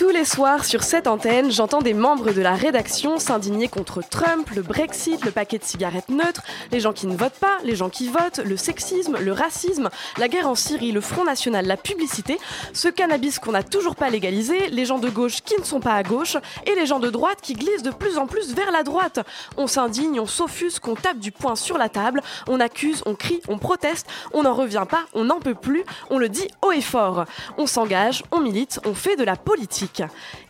Tous les soirs sur cette antenne, j'entends des membres de la rédaction s'indigner contre Trump, le Brexit, le paquet de cigarettes neutres, les gens qui ne votent pas, les gens qui votent, le sexisme, le racisme, la guerre en Syrie, le Front National, la publicité, ce cannabis qu'on n'a toujours pas légalisé, les gens de gauche qui ne sont pas à gauche et les gens de droite qui glissent de plus en plus vers la droite. On s'indigne, on s'offusque, on tape du poing sur la table, on accuse, on crie, on proteste, on n'en revient pas, on n'en peut plus, on le dit haut et fort. On s'engage, on milite, on fait de la politique.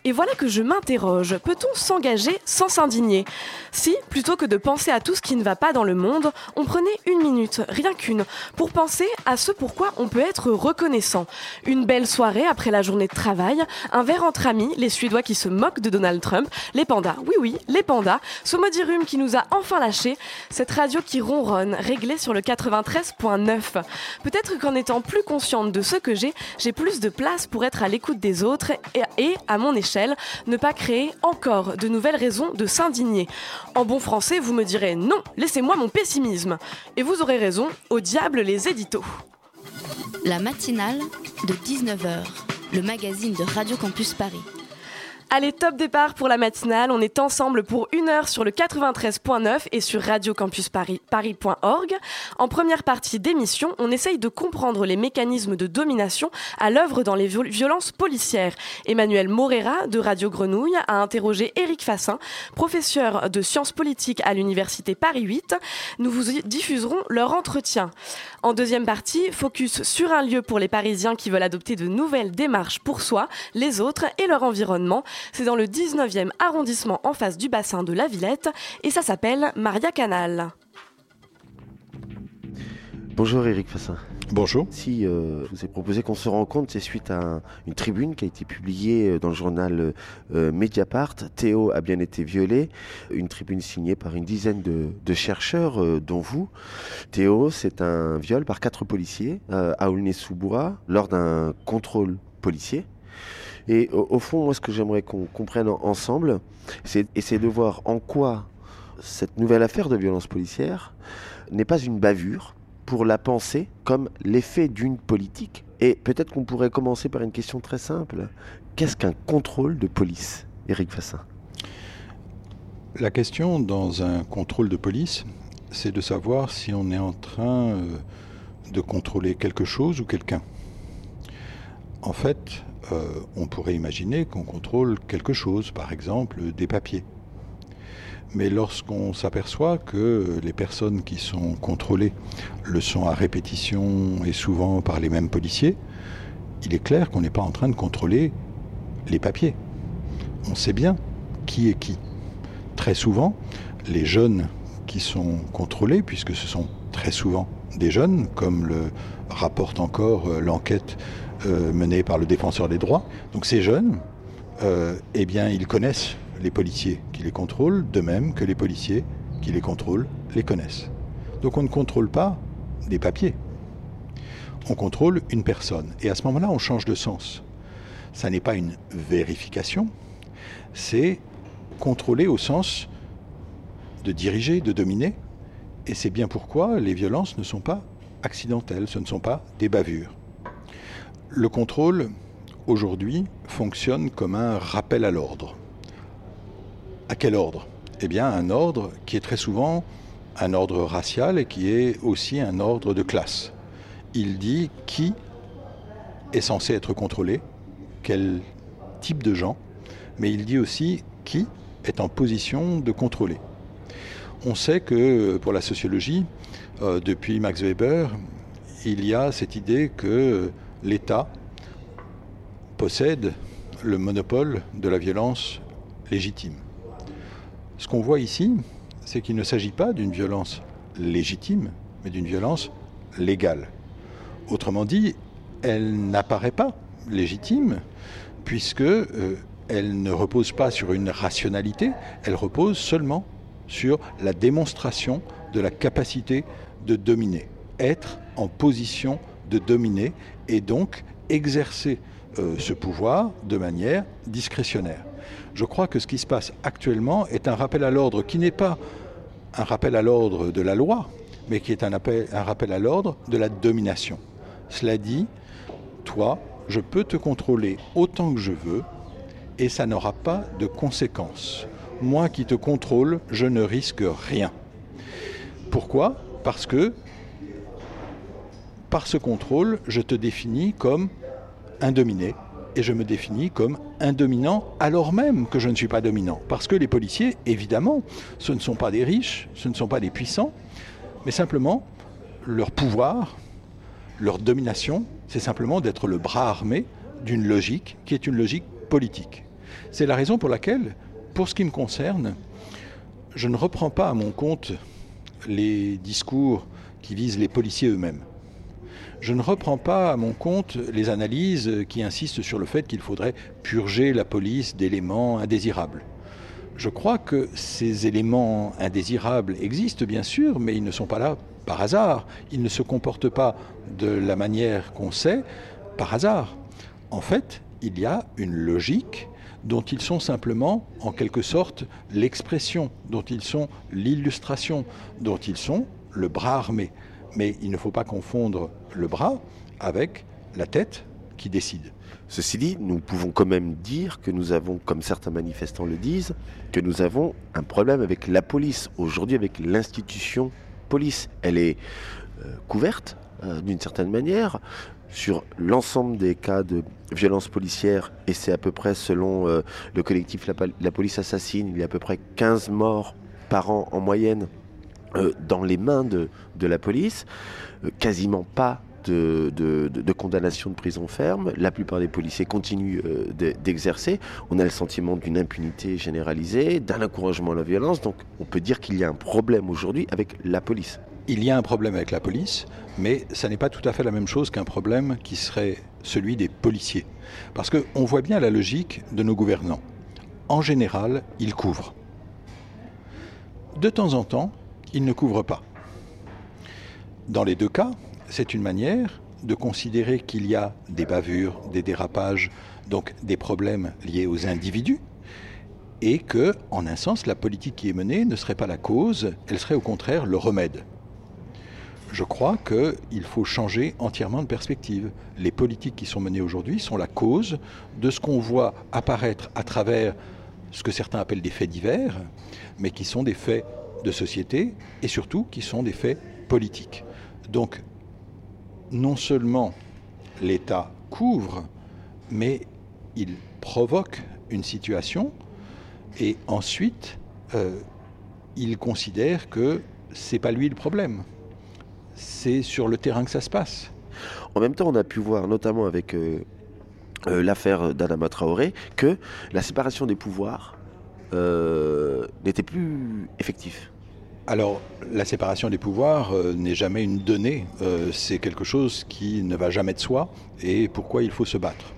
Et voilà que je m'interroge, peut-on s'engager sans s'indigner? Si, plutôt que de penser à tout ce qui ne va pas dans le monde, on prenait une minute, rien qu'une, pour penser à ce pourquoi on peut être reconnaissant. Une belle soirée après la journée de travail, un verre entre amis, les Suédois qui se moquent de Donald Trump, les pandas, oui oui, les pandas, ce modirum qui nous a enfin lâchés, cette radio qui ronronne, réglée sur le 93.9. Peut-être qu'en étant plus consciente de ce que j'ai, j'ai plus de place pour être à l'écoute des autres et, à mon échelle, ne pas créer encore de nouvelles raisons de s'indigner. En bon français, vous me direz non, laissez-moi mon pessimisme. Et vous aurez raison, au diable les éditos. La matinale de 19h, le magazine de Radio Campus Paris. Allez, top départ pour la matinale. On est ensemble pour une heure sur le 93.9 et sur radiocampusparis.org. En première partie d'émission, on essaye de comprendre les mécanismes de domination à l'œuvre dans les viol- violences policières. Emmanuel Morera de Radio Grenouille a interrogé Éric Fassin, professeur de sciences politiques à l'université Paris 8. Nous vous diffuserons leur entretien. En deuxième partie, focus sur un lieu pour les Parisiens qui veulent adopter de nouvelles démarches pour soi, les autres et leur environnement. C'est dans le 19e arrondissement en face du bassin de la Villette et ça s'appelle Maria Canal. Bonjour Eric Fassin. Bonjour. Si euh, je vous ai proposé qu'on se rencontre, c'est suite à un- une tribune qui a été publiée euh, dans le journal euh, Mediapart. Théo a bien été violé. Une tribune signée par une dizaine de, de chercheurs, euh, dont vous. Théo, c'est un viol par quatre policiers euh, à Aulnay-sous-Bois lors d'un contrôle policier. Et au, fond, moi, ce que j'aimerais qu'on comprenne en- ensemble, c'est de voir en quoi cette nouvelle affaire de violence policière n'est pas une bavure pour la penser comme l'effet d'une politique. Et peut-être qu'on pourrait commencer par une question très simple. Qu'est-ce qu'un contrôle de police, Éric Fassin? La question dans un contrôle de police, c'est de savoir si on est en train euh, de contrôler quelque chose ou quelqu'un. En fait, euh, on pourrait imaginer qu'on contrôle quelque chose, par exemple des papiers. Mais lorsqu'on s'aperçoit que les personnes qui sont contrôlées le sont à répétition et souvent par les mêmes policiers, il est clair qu'on n'est pas en train de contrôler les papiers. On sait bien qui est qui. Très souvent, les jeunes qui sont contrôlés, puisque ce sont très souvent des jeunes, comme le rapporte encore euh, l'enquête menée par le défenseur des droits. Donc ces jeunes, euh, eh bien, ils connaissent les policiers qui les contrôlent, de même que les policiers qui les contrôlent les connaissent. Donc on ne contrôle pas des papiers. On contrôle une personne. Et à ce moment-là, on change de sens. Ça n'est pas une vérification, c'est contrôler au sens de diriger, de dominer. Et c'est bien pourquoi les violences ne sont pas accidentelles, ce ne sont pas des bavures. Le contrôle, aujourd'hui, fonctionne comme un rappel à l'ordre. À quel ordre? Eh bien, un ordre qui est très souvent un ordre racial et qui est aussi un ordre de classe. Il dit qui est censé être contrôlé, quel type de gens, mais il dit aussi qui est en position de contrôler. On sait que pour la sociologie, euh, depuis Max Weber, il y a cette idée que l'État possède le monopole de la violence légitime. Ce qu'on voit ici, c'est qu'il ne s'agit pas d'une violence légitime, mais d'une violence légale. Autrement dit, elle n'apparaît pas légitime puisque euh, elle ne repose pas sur une rationalité, elle repose seulement sur la démonstration de la capacité de dominer, être en position de dominer et donc exercer euh, ce pouvoir de manière discrétionnaire. Je crois que ce qui se passe actuellement est un rappel à l'ordre qui n'est pas un rappel à l'ordre de la loi, mais qui est un, un rappel à l'ordre de la domination. Cela dit, toi, je peux te contrôler autant que je veux et ça n'aura pas de conséquences. Moi qui te contrôle, je ne risque rien. Pourquoi? Parce que par ce contrôle, je te définis comme un dominé et je me définis comme un dominant alors même que je ne suis pas dominant. Parce que les policiers, évidemment, ce ne sont pas des riches, ce ne sont pas des puissants, mais simplement leur pouvoir, leur domination, c'est simplement d'être le bras armé d'une logique qui est une logique politique. C'est la raison pour laquelle, pour ce qui me concerne, je ne reprends pas à mon compte les discours qui visent les policiers eux-mêmes. Je ne reprends pas à mon compte les analyses qui insistent sur le fait qu'il faudrait purger la police d'éléments indésirables. Je crois que ces éléments indésirables existent bien sûr, mais ils ne sont pas là par hasard. Ils ne se comportent pas de la manière qu'on sait par hasard. En fait, il y a une logique dont ils sont simplement, en quelque sorte, l'expression, dont ils sont l'illustration, dont ils sont le bras armé. Mais il ne faut pas confondre le bras avec la tête qui décide. Ceci dit, nous pouvons quand même dire que nous avons, comme certains manifestants le disent, que nous avons un problème avec la police, aujourd'hui avec l'institution police. Elle est euh, couverte euh, d'une certaine manière sur l'ensemble des cas de violence policière, et c'est à peu près selon euh, le collectif la, police assassine, il y a à peu près 15 morts par an en moyenne dans les mains de, la police, quasiment pas de, condamnation de prison ferme. La plupart des policiers continuent d'exercer. On a le sentiment d'une impunité généralisée, d'un encouragement à la violence. Donc on peut dire qu'il y a un problème aujourd'hui avec la police il y a un problème avec la police, mais ça n'est pas tout à fait la même chose qu'un problème qui serait celui des policiers. Parce qu'on voit bien la logique de nos gouvernants. En général, ils couvrent. De temps en temps, ils ne couvrent pas. Dans les deux cas, c'est une manière de considérer qu'il y a des bavures, des dérapages, donc des problèmes liés aux individus, et que, en un sens, la politique qui est menée ne serait pas la cause, elle serait au contraire le remède je crois qu'il faut changer entièrement de perspective. Les politiques qui sont menées aujourd'hui sont la cause de ce qu'on voit apparaître à travers ce que certains appellent des faits divers, mais qui sont des faits de société et surtout qui sont des faits politiques. Donc, non seulement l'État couvre, mais il provoque une situation et ensuite euh, il considère que c'est pas lui le problème c'est sur le terrain que ça se passe. En même temps, on a pu voir, notamment avec euh, euh, l'affaire d'Adama Traoré, que la séparation des pouvoirs n'était plus effective. Alors, la séparation des pouvoirs n'est jamais une donnée, c'est quelque chose qui ne va jamais de soi et pourquoi il faut se battre.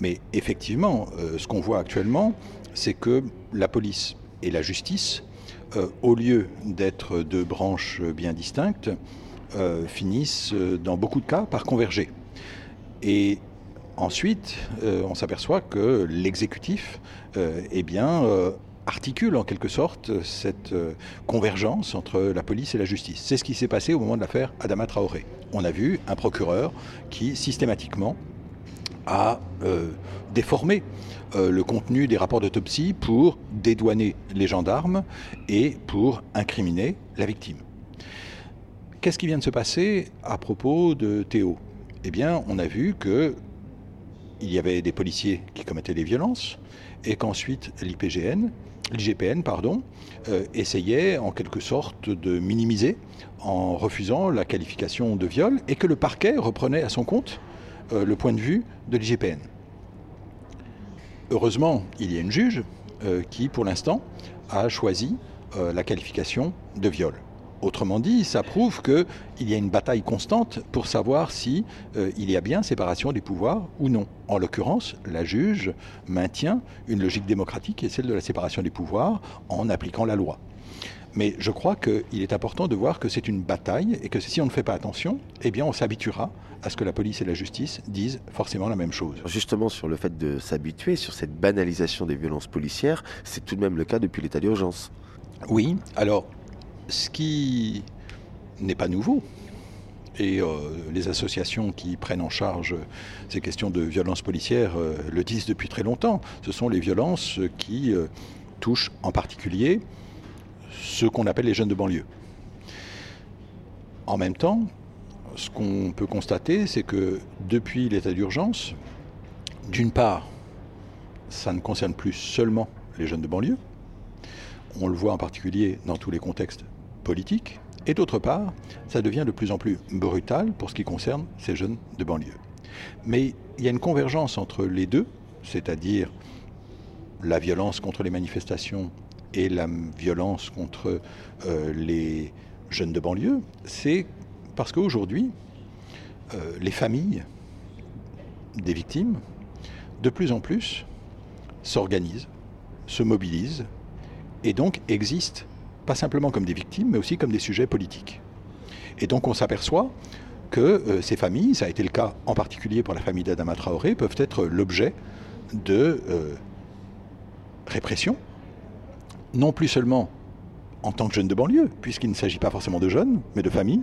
Mais effectivement, ce qu'on voit actuellement, c'est que la police et la justice, au lieu d'être deux branches bien distinctes, euh, finissent euh, dans beaucoup de cas par converger. Et ensuite, euh, on s'aperçoit que l'exécutif eh bien, articule en quelque sorte cette convergence entre la police et la justice. C'est ce qui s'est passé au moment de l'affaire Adama Traoré. On a vu un procureur qui systématiquement a déformé le contenu des rapports d'autopsie pour dédouaner les gendarmes et pour incriminer la victime. Qu'est-ce qui vient de se passer à propos de Théo? Eh bien, on a vu que il y avait des policiers qui commettaient des violences et qu'ensuite l'IPGN, l'IGPN, pardon, euh, essayait en quelque sorte de minimiser en refusant la qualification de viol et que le parquet reprenait à son compte euh, le point de vue de l'IGPN. Heureusement, il y a une juge euh, qui, pour l'instant, a choisi la qualification de viol. Autrement dit, ça prouve qu'il y a une bataille constante pour savoir si euh, il y a bien séparation des pouvoirs ou non. En l'occurrence, la juge maintient une logique démocratique qui est celle de la séparation des pouvoirs en appliquant la loi. Mais je crois qu'il est important de voir que c'est une bataille et que si on ne fait pas attention, eh bien on s'habituera à ce que la police et la justice disent forcément la même chose. Justement, sur le fait de s'habituer, sur cette banalisation des violences policières, c'est tout de même le cas depuis l'état d'urgence. Oui, alors ce qui n'est pas nouveau, et euh, les associations qui prennent en charge ces questions de violences policières euh, le disent depuis très longtemps. Ce sont les violences qui euh, touchent en particulier ce qu'on appelle les jeunes de banlieue. En même temps, ce qu'on peut constater, c'est que depuis l'état d'urgence, d'une part, ça ne concerne plus seulement les jeunes de banlieue, on le voit en particulier dans tous les contextes politiques, et d'autre part, ça devient de plus en plus brutal pour ce qui concerne ces jeunes de banlieue. Mais il y a une convergence entre les deux, c'est-à-dire la violence contre les manifestations et la violence contre euh, les jeunes de banlieue, c'est parce qu'aujourd'hui, euh, les familles des victimes, de plus en plus, s'organisent, se mobilisent, et donc existent, pas simplement comme des victimes, mais aussi comme des sujets politiques. Et donc on s'aperçoit que euh, ces familles, ça a été le cas en particulier pour la famille d'Adama Traoré, peuvent être l'objet de répression, non plus seulement en tant que jeune de banlieue, puisqu'il ne s'agit pas forcément de jeunes, mais de familles,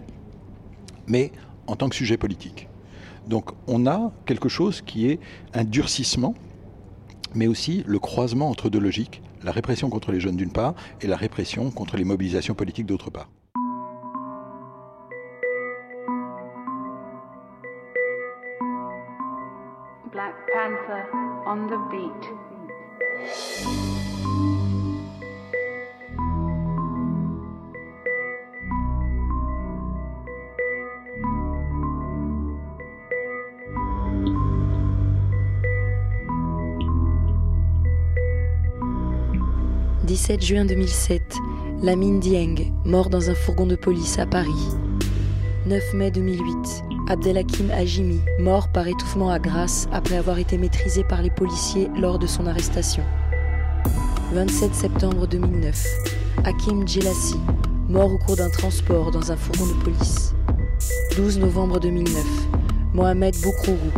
mais en tant que sujet politique. Donc on a quelque chose qui est un durcissement, mais aussi le croisement entre deux logiques, la répression contre les jeunes d'une part et la répression contre les mobilisations politiques d'autre part. 17 juin 2007, Lamine Dieng, mort dans un fourgon de police à Paris. 9 mai 2008, Abdelhakim Hajimi, mort par étouffement à Grasse après avoir été maîtrisé par les policiers lors de son arrestation. 27 septembre 2009, Hakim Djelassi, mort au cours d'un transport dans un fourgon de police. 12 novembre 2009, Mohamed Boukrourou,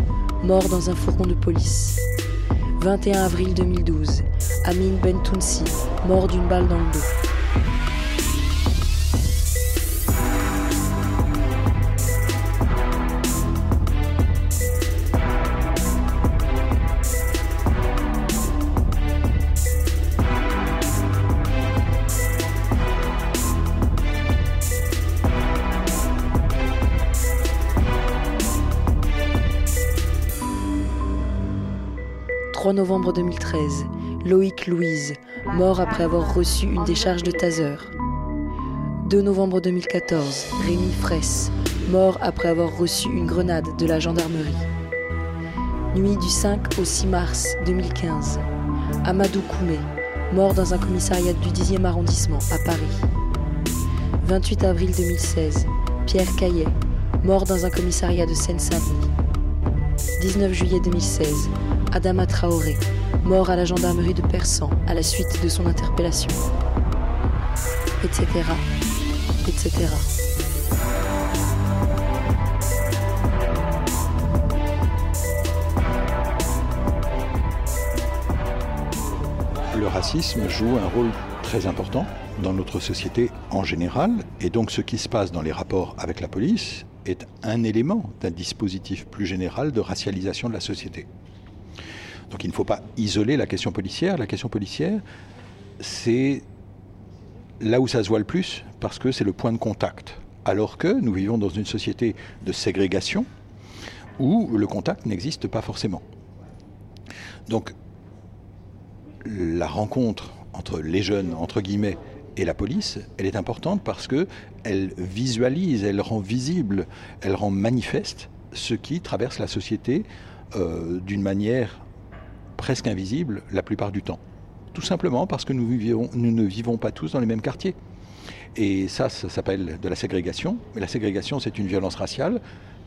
mort dans un fourgon de police. 21 avril 2012, Amin Bentounsi, mort d'une balle dans le dos. « 3 novembre 2013, Loïc Louise, mort après avoir reçu une décharge de taser. 2 novembre 2014, Rémi Fraisse, mort après avoir reçu une grenade de la gendarmerie. Nuit du 5 au 6 mars 2015, Amadou Koumé, mort dans un commissariat du 10e arrondissement à Paris. 28 avril 2016, Pierre Caillet, mort dans un commissariat de Seine-Saint-Denis. 19 juillet 2016, Adama Traoré, mort à la gendarmerie de Persan à la suite de son interpellation. Etc. Etc. Le racisme joue un rôle très important dans notre société en général, et donc ce qui se passe dans les rapports avec la police est un élément d'un dispositif plus général de racialisation de la société. Donc il ne faut pas isoler la question policière. La question policière, c'est là où ça se voit le plus, parce que c'est le point de contact. Alors que nous vivons dans une société de ségrégation où le contact n'existe pas forcément. Donc la rencontre entre les jeunes, entre guillemets, et la police, elle est importante parce qu'elle visualise, elle rend visible, elle rend manifeste ce qui traverse la société euh, d'une manière presque invisible la plupart du temps. Tout simplement parce que nous, ne vivons pas tous dans les mêmes quartiers. Et ça, ça s'appelle de la ségrégation. Mais la ségrégation, c'est une violence raciale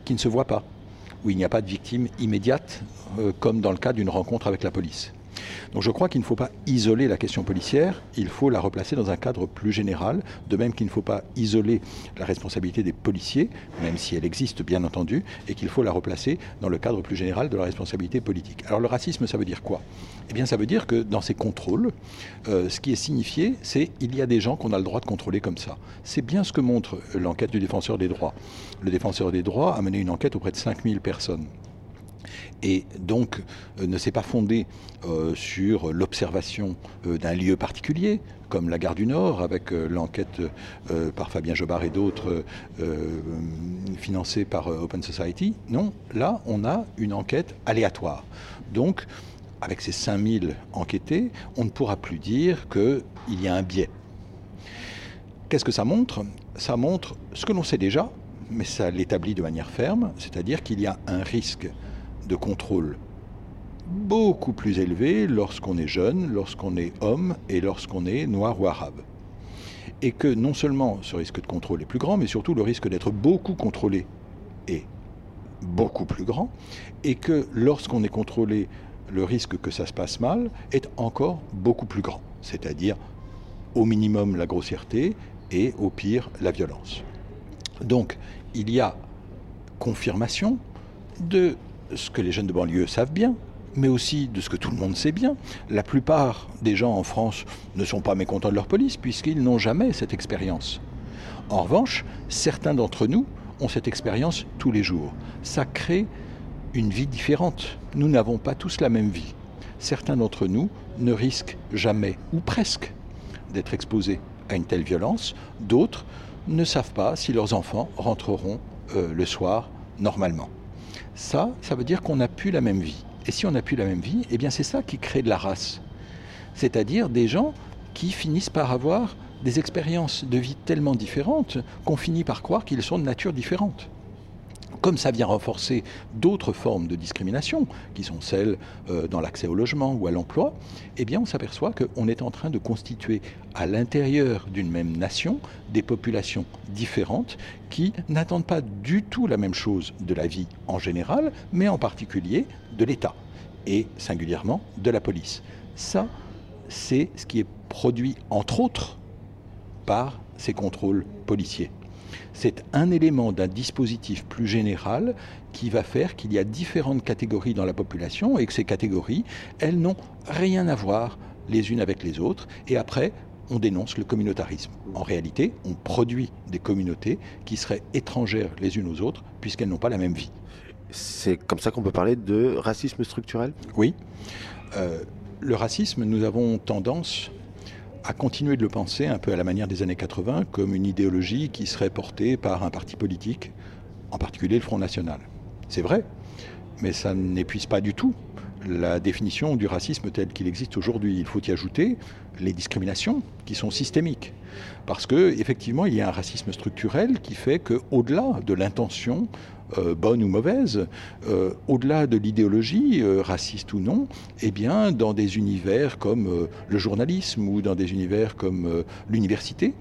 qui ne se voit pas, où il n'y a pas de victime immédiate, euh, comme dans le cas d'une rencontre avec la police. Donc je crois qu'il ne faut pas isoler la question policière, il faut la replacer dans un cadre plus général, de même qu'il ne faut pas isoler la responsabilité des policiers, même si elle existe bien entendu, et qu'il faut la replacer dans le cadre plus général de la responsabilité politique. Alors le racisme, ça veut dire quoi? Eh bien ça veut dire que dans ces contrôles, euh, ce qui est signifié, c'est il y a des gens qu'on a le droit de contrôler comme ça. C'est bien ce que montre l'enquête du défenseur des droits. Le défenseur des droits a mené une enquête auprès de 5000 personnes et donc euh, ne s'est pas fondé euh, sur l'observation euh, d'un lieu particulier, comme la gare du Nord, avec l'enquête par Fabien Jobard et d'autres financée par Open Society. Non, là, on a une enquête aléatoire. Donc, avec ces 5000 enquêtés, on ne pourra plus dire qu'il y a un biais. Qu'est-ce que ça montre? Ça montre ce que l'on sait déjà, mais ça l'établit de manière ferme, c'est-à-dire qu'il y a un risque de contrôle beaucoup plus élevé lorsqu'on est jeune, lorsqu'on est homme et lorsqu'on est noir ou arabe. Et que non seulement ce risque de contrôle est plus grand, mais surtout le risque d'être beaucoup contrôlé est beaucoup plus grand, et que lorsqu'on est contrôlé, le risque que ça se passe mal est encore beaucoup plus grand, c'est-à-dire au minimum la grossièreté et au pire la violence. Donc il y a confirmation de ce que les jeunes de banlieue savent bien, mais aussi de ce que tout le monde sait bien. La plupart des gens en France ne sont pas mécontents de leur police puisqu'ils n'ont jamais cette expérience. En revanche, certains d'entre nous ont cette expérience tous les jours. Ça crée une vie différente. Nous n'avons pas tous la même vie. Certains d'entre nous ne risquent jamais, ou presque, d'être exposés à une telle violence. D'autres ne savent pas si leurs enfants rentreront euh, le soir normalement. Ça, ça veut dire qu'on n'a plus la même vie. Et si on n'a plus la même vie, eh bien c'est ça qui crée de la race. C'est-à-dire des gens qui finissent par avoir des expériences de vie tellement différentes qu'on finit par croire qu'ils sont de nature différente comme ça vient renforcer d'autres formes de discrimination, qui sont celles euh, dans l'accès au logement ou à l'emploi, eh bien on s'aperçoit qu'on est en train de constituer à l'intérieur d'une même nation des populations différentes qui n'attendent pas du tout la même chose de la vie en général, mais en particulier de l'État et singulièrement de la police. Ça, c'est ce qui est produit entre autres par ces contrôles policiers c'est un élément d'un dispositif plus général qui va faire qu'il y a différentes catégories dans la population et que ces catégories, elles n'ont rien à voir les unes avec les autres. Et après, on dénonce le communautarisme. En réalité, on produit des communautés qui seraient étrangères les unes aux autres puisqu'elles n'ont pas la même vie. C'est comme ça qu'on peut parler de racisme structurel? Oui. Euh, le racisme, nous avons tendance à continuer de le penser un peu à la manière des années 80 comme une idéologie qui serait portée par un parti politique, en particulier le Front National. C'est vrai, mais ça n'épuise pas du tout la définition du racisme tel qu'il existe aujourd'hui. Il faut y ajouter les discriminations qui sont systémiques. Parce que effectivement, il y a un racisme structurel qui fait qu'au-delà de l'intention euh, bonne ou mauvaise, euh, au-delà de l'idéologie, euh, raciste ou non, eh bien, dans des univers comme le journalisme ou dans des univers comme l'université,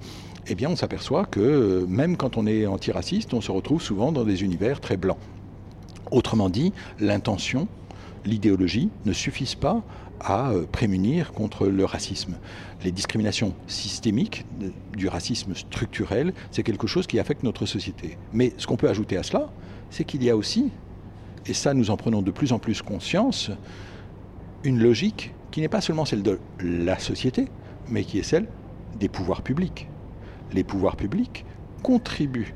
eh bien, on s'aperçoit que même quand on est antiraciste, on se retrouve souvent dans des univers très blancs. Autrement dit, l'intention, l'idéologie ne suffisent pas à prémunir contre le racisme. Les discriminations systémiques du racisme structurel, c'est quelque chose qui affecte notre société. Mais ce qu'on peut ajouter à cela, c'est qu'il y a aussi, et ça nous en prenons de plus en plus conscience, une logique qui n'est pas seulement celle de la société, mais qui est celle des pouvoirs publics. Les pouvoirs publics contribuent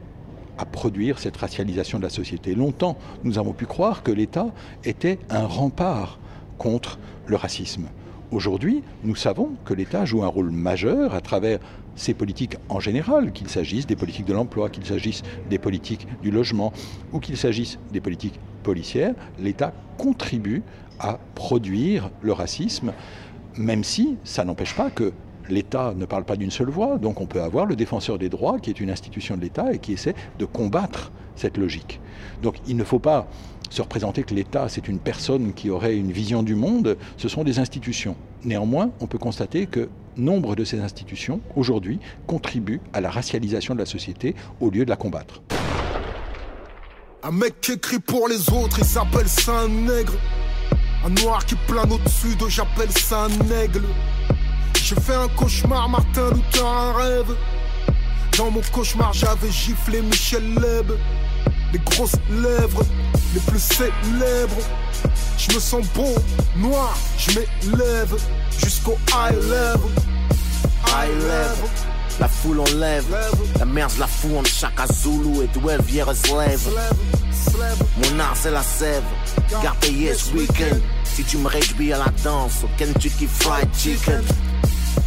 à produire cette racialisation de la société. Longtemps, nous avons pu croire que l'État était un rempart contre le racisme. Aujourd'hui, nous savons que l'État joue un rôle majeur à travers ces politiques en général, qu'il s'agisse des politiques de l'emploi, qu'il s'agisse des politiques du logement ou qu'il s'agisse des politiques policières, l'État contribue à produire le racisme, même si ça n'empêche pas que l'État ne parle pas d'une seule voix. Donc on peut avoir le défenseur des droits, qui est une institution de l'État et qui essaie de combattre cette logique. Donc il ne faut pas se représenter que l'État, c'est une personne qui aurait une vision du monde, ce sont des institutions. Néanmoins, on peut constater que nombre de ces institutions, aujourd'hui, contribuent à la racialisation de la société au lieu de la combattre. Un mec qui écrit pour les autres, il s'appelle ça un noir qui plane au-dessus de, j'appelle ça J'ai fait un cauchemar, Martin Luther, un rêve. Dans mon cauchemar, j'avais giflé Michel Leb. Les grosses lèvres, les plus célèbres. Je me sens beau, noir, je m'élève jusqu'au high level. High level. La foule enlève, la merde la fout entre chaque Zulu et 12 slave. Mon art c'est la sève, garde yes weekend. Si tu me réjouis à la danse, au Kentucky Fried Chicken.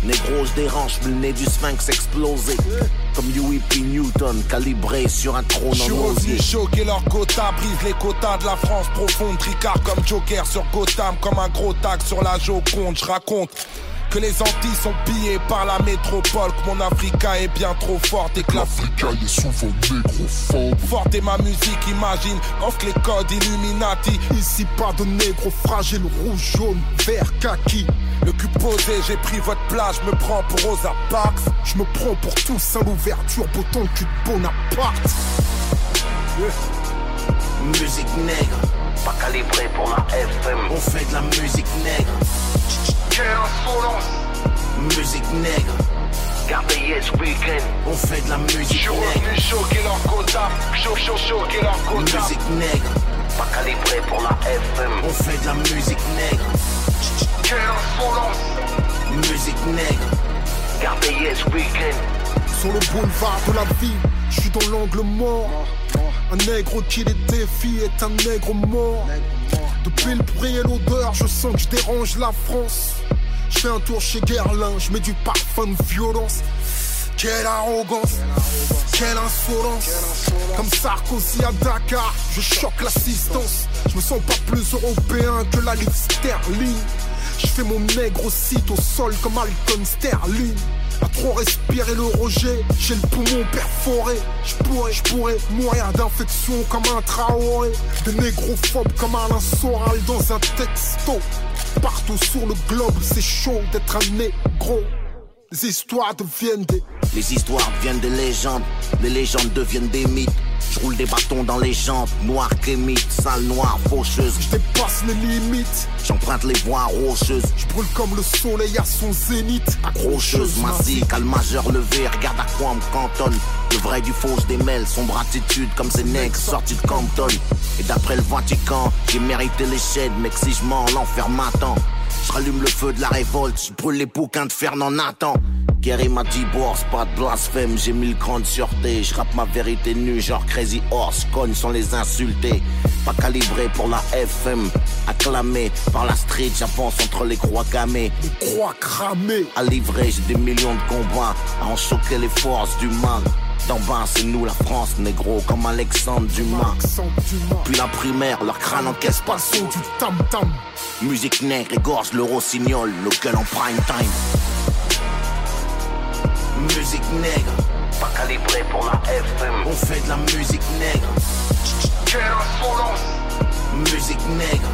Négro, je dérange, le nez du sphinx explosé. Comme UEP Newton, calibré sur un trône Je suis en osier. revenu choquer leurs quotas, brise les quotas de la France profonde. Tricard comme Joker sur Gotham, comme un gros tag sur la Joconde. Je raconte que les Antilles sont pillées par la métropole, que mon Africa est bien trop forte et que l'Africa est souvent négrophobe. Forte est ma musique, imagine, offre les codes Illuminati. Ici pas de négro fragile, rouge, jaune, vert, kaki. Le cul posé, j'ai pris votre place, je me prends pour Rosa Parks. Je me prends pour tous à l'ouverture, beau le cul de Bonaparte. Musique nègre, pas calibré pour la FM. On fait de la musique nègre. Quelle insolence! Musique nègre. Gardez yes weekend. On fait de la musique Je suis revenu nègre. leur quota, chaud, chaud, choquer leur quota. Musique nègre, pas calibré pour la FM. On fait de la musique nègre. Quelle insolence! Musique nègre. Gardez yes weekend. Sur le boulevard de la vie, je suis dans l'angle mort. Un nègre qui les défie est un nègre mort. Depuis le bruit et l'odeur, je sens que je dérange la France. Je fais un tour chez Guerlain, je mets du parfum de violence. Quelle arrogance, quelle insolence. Comme Sarkozy à Dakar, je choque l'assistance. Je me sens pas plus européen que la livre sterling. Je fais mon nègre au site au sol comme Alton Sterling. À trop respirer le rejet, j'ai le poumon perforé. Je pourrais, je pourrais mourir d'infection comme un traoré. Des négrophobes comme Alain Soral dans un texto. Partout sur le globe, c'est chaud d'être un négro. Les histoires deviennent des Les histoires deviennent des légendes, les légendes deviennent des mythes. Je roule des bâtons dans les jambes, noir kémite, sale noire, faucheuse. Je dépasse les limites, J'emprunte les voies rocheuses, je brûle comme le soleil à son zénith. accrocheuse, massive, à le majeur levé, regarde à quoi on me cantonne. Le vrai du faux, je démêle, sombre attitude comme ces nègres sortis de Compton. Et d'après le Vatican, j'ai mérité les shades, mec, si je mens, l'enfer m'attend. Je rallume le feu de la révolte, je brûle les bouquins de Fernand Nathan. Kerry m'a dit bourse, pas de blasphème, j'ai mis le cran de sûreté. Je rappe ma vérité nue, genre Crazy Horse, cogne sans les insulter. Pas calibré pour la FM, acclamé par la street, j'avance entre les croix gammées. Croix cramées, À livrer, j'ai des millions de combats, à en choquer les forces du mal. D'en bas, c'est nous la France, négro, comme Alexandre Dumas. Puis la primaire, leur crâne encaisse pas le Son du tam-tam. Musique nègre égorge le rossignol, le gueule en prime time. Musique nègre, pas calibré pour la FM. On fait de la musique nègre. Quelle insolence, Musique nègre,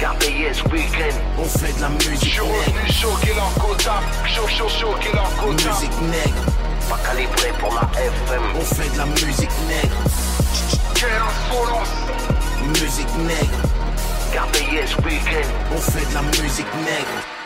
gardez yes weekend. On fait de la je musique suis nègre. revenu choquer leur quota, chaud, chaud, leur quota. Musique nègre, pas calibré pour la FM. On fait de la musique nègre. Quelle insolence, Musique nègre, gardez yes weekend. On fait de la musique nègre.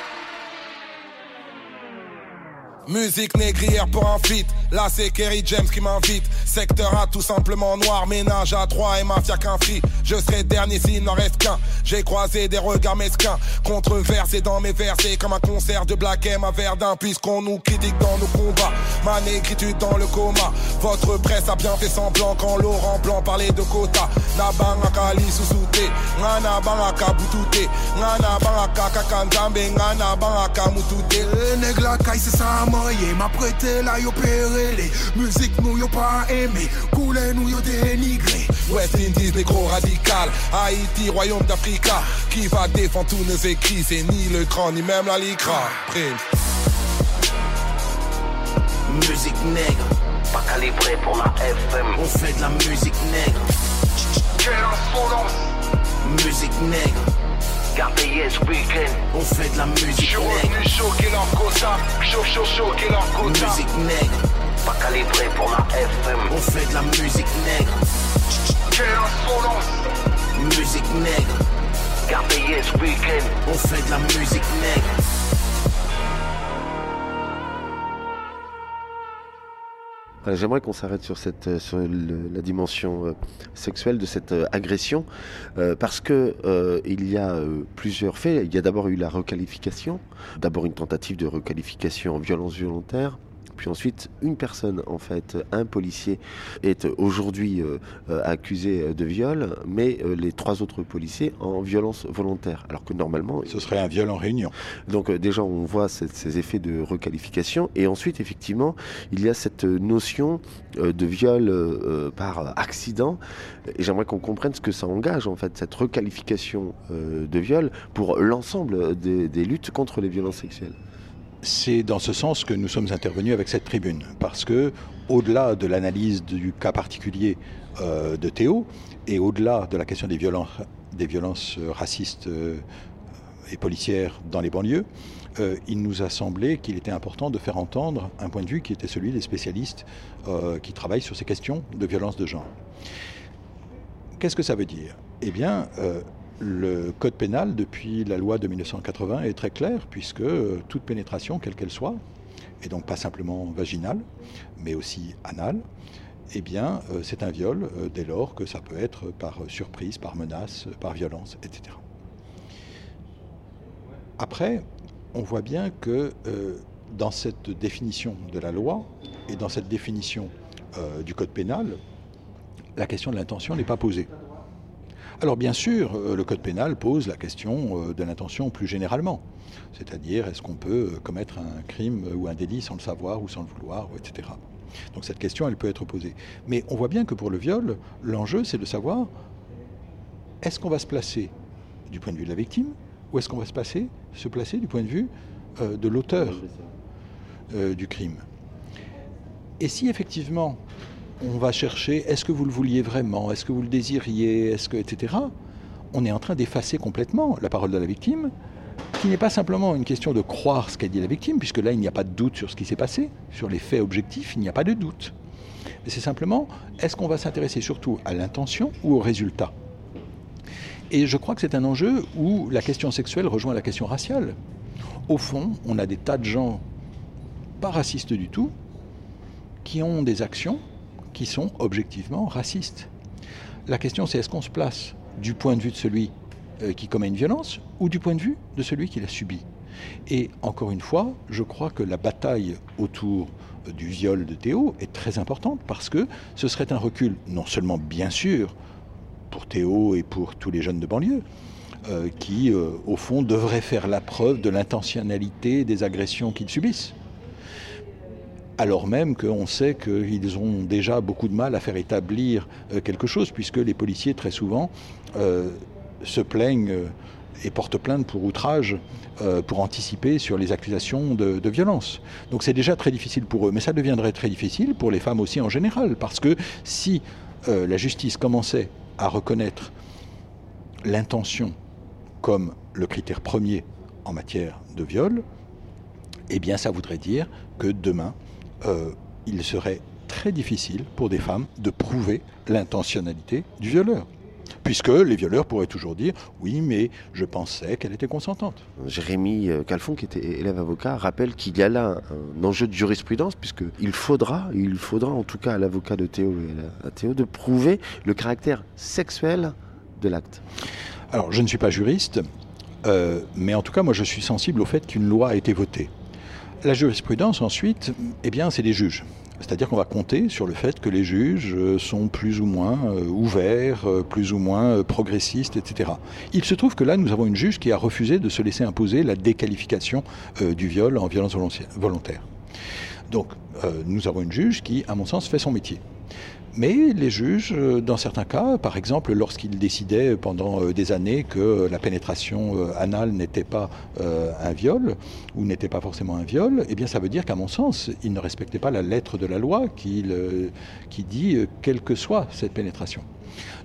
Musique négrière pour un feat. Là, c'est Kerry James qui m'invite. Secteur A, tout simplement noir. Ménage à trois et mafia qu'un free. Je serai dernier s'il n'en reste qu'un. J'ai croisé des regards mesquins. Controversés dans mes versets. Comme un concert de Black M à Verdun. Puisqu'on nous critique dans nos combats. Ma négritude dans le coma. Votre presse a bien fait semblant quand Laurent Blanc parlait de quota. Nabangaka li susute. Ngana bangaka butute. Ngana bangaka kakanzambe. Ngana bangaka mutute. Nègre la caille, c'est ça, M'a prêté là, yo péré. Les musiques, nous, yo pas aimé. Coulé, nous, yo dénigré. West Indies, négro radical. Haïti, royaume d'Africa. Qui va défendre tous nos écrits? C'est ni le cran, ni même la licra. Prime. Musique nègre, pas calibré pour la FM. On fait de la musique nègre. Quelle insolence! Musique nègre. Yes weekend. On fait de la musique nègre. choquer leur quota. Chaud, chaud, choquer leur quota. Musique nègre. Pas calibré pour la FM. On fait de la musique nègre. Quelle insolence! Musique nègre. Gardez yes weekend. On fait de la musique nègre. Voilà, J'aimerais qu'on s'arrête sur, euh, la dimension euh, sexuelle de cette euh, agression, euh, parce que euh, il y a euh, plusieurs faits. Il y a d'abord eu la requalification, d'abord une tentative de requalification en violence volontaire. Puis ensuite, une personne, en fait, un policier, est aujourd'hui euh, euh, accusé de viol, mais euh, les trois autres policiers en violence volontaire. Alors que normalement. Ce serait un viol en réunion. Donc euh, déjà, on voit ces, ces effets de requalification. Et ensuite, effectivement, il y a cette notion euh, de viol euh, euh, par accident. Et j'aimerais qu'on comprenne ce que ça engage, en fait, cette requalification euh, de viol pour l'ensemble des, des luttes contre les violences sexuelles. C'est dans ce sens que nous sommes intervenus avec cette tribune, parce que au-delà de l'analyse du cas particulier euh, de Théo et au-delà de la question des violences, euh, racistes euh, et policières dans les banlieues, il nous a semblé qu'il était important de faire entendre un point de vue qui était celui des spécialistes qui travaillent sur ces questions de violence de genre. Qu'est-ce que ça veut dire? Eh bien, le code pénal, depuis la loi de 1980, est très clair, puisque euh, toute pénétration, quelle qu'elle soit, et donc pas simplement vaginale, mais aussi anale, eh bien, euh, c'est un viol euh, dès lors que ça peut être par surprise, par menace, par violence, etc. Après, on voit bien que dans cette définition de la loi et dans cette définition du code pénal, la question de l'intention n'est pas posée. Alors bien sûr, euh, le code pénal pose la question euh, de l'intention plus généralement. C'est-à-dire, est-ce qu'on peut euh, commettre un crime ou un délit sans le savoir ou sans le vouloir, etc. Donc cette question, elle peut être posée. Mais on voit bien que pour le viol, l'enjeu, c'est de savoir, est-ce qu'on va se placer du point de vue de la victime ou est-ce qu'on va se, placer, se placer du point de vue euh, de l'auteur euh, du crime Et si effectivement on va chercher est-ce que vous le vouliez vraiment, est-ce que vous le désiriez, est-ce que etc. On est en train d'effacer complètement la parole de la victime, qui n'est pas simplement une question de croire ce qu'a dit la victime, puisque là il n'y a pas de doute sur ce qui s'est passé, sur les faits objectifs, il n'y a pas de doute. Mais c'est simplement est-ce qu'on va s'intéresser surtout à l'intention ou au résultat? Et je crois que c'est un enjeu où la question sexuelle rejoint la question raciale. Au fond, on a des tas de gens pas racistes du tout qui ont des actions qui sont objectivement racistes. La question c'est est-ce qu'on se place du point de vue de celui euh, qui commet une violence ou du point de vue de celui qui l'a subi? Et encore une fois, je crois que la bataille autour euh, du viol de Théo est très importante parce que ce serait un recul non seulement bien sûr pour Théo et pour tous les jeunes de banlieue, euh, qui au fond devraient faire la preuve de l'intentionnalité des agressions qu'ils subissent alors même qu'on sait qu'ils ont déjà beaucoup de mal à faire établir euh, quelque chose, puisque les policiers, très souvent, euh, se plaignent euh, et portent plainte pour outrage, pour anticiper sur les accusations de, violence. Donc c'est déjà très difficile pour eux, mais ça deviendrait très difficile pour les femmes aussi en général, parce que si la justice commençait à reconnaître l'intention comme le critère premier en matière de viol, eh bien ça voudrait dire que demain, euh, il serait très difficile pour des femmes de prouver l'intentionnalité du violeur. Puisque les violeurs pourraient toujours dire oui, mais je pensais qu'elle était consentante. Jérémy euh, Calfon, qui était élève avocat, rappelle qu'il y a là un enjeu de jurisprudence, puisqu'il faudra, il faudra en tout cas à l'avocat de Théo et à Théo de prouver le caractère sexuel de l'acte. Alors, je ne suis pas juriste, euh, mais en tout cas, moi, je suis sensible au fait qu'une loi a été votée. La jurisprudence, ensuite, eh bien, c'est des juges. C'est-à-dire qu'on va compter sur le fait que les juges euh, sont plus ou moins euh, ouverts, euh, plus ou moins progressistes, etc. Il se trouve que là, nous avons une juge qui a refusé de se laisser imposer la déqualification du viol en violence volontaire. Donc, nous avons une juge qui, à mon sens, fait son métier. Mais les juges, euh, dans certains cas, par exemple lorsqu'ils décidaient pendant euh, des années que la pénétration euh, anale n'était pas un viol, ou n'était pas forcément un viol, eh bien ça veut dire qu'à mon sens, ils ne respectaient pas la lettre de la loi qui, qui dit quelle que soit cette pénétration.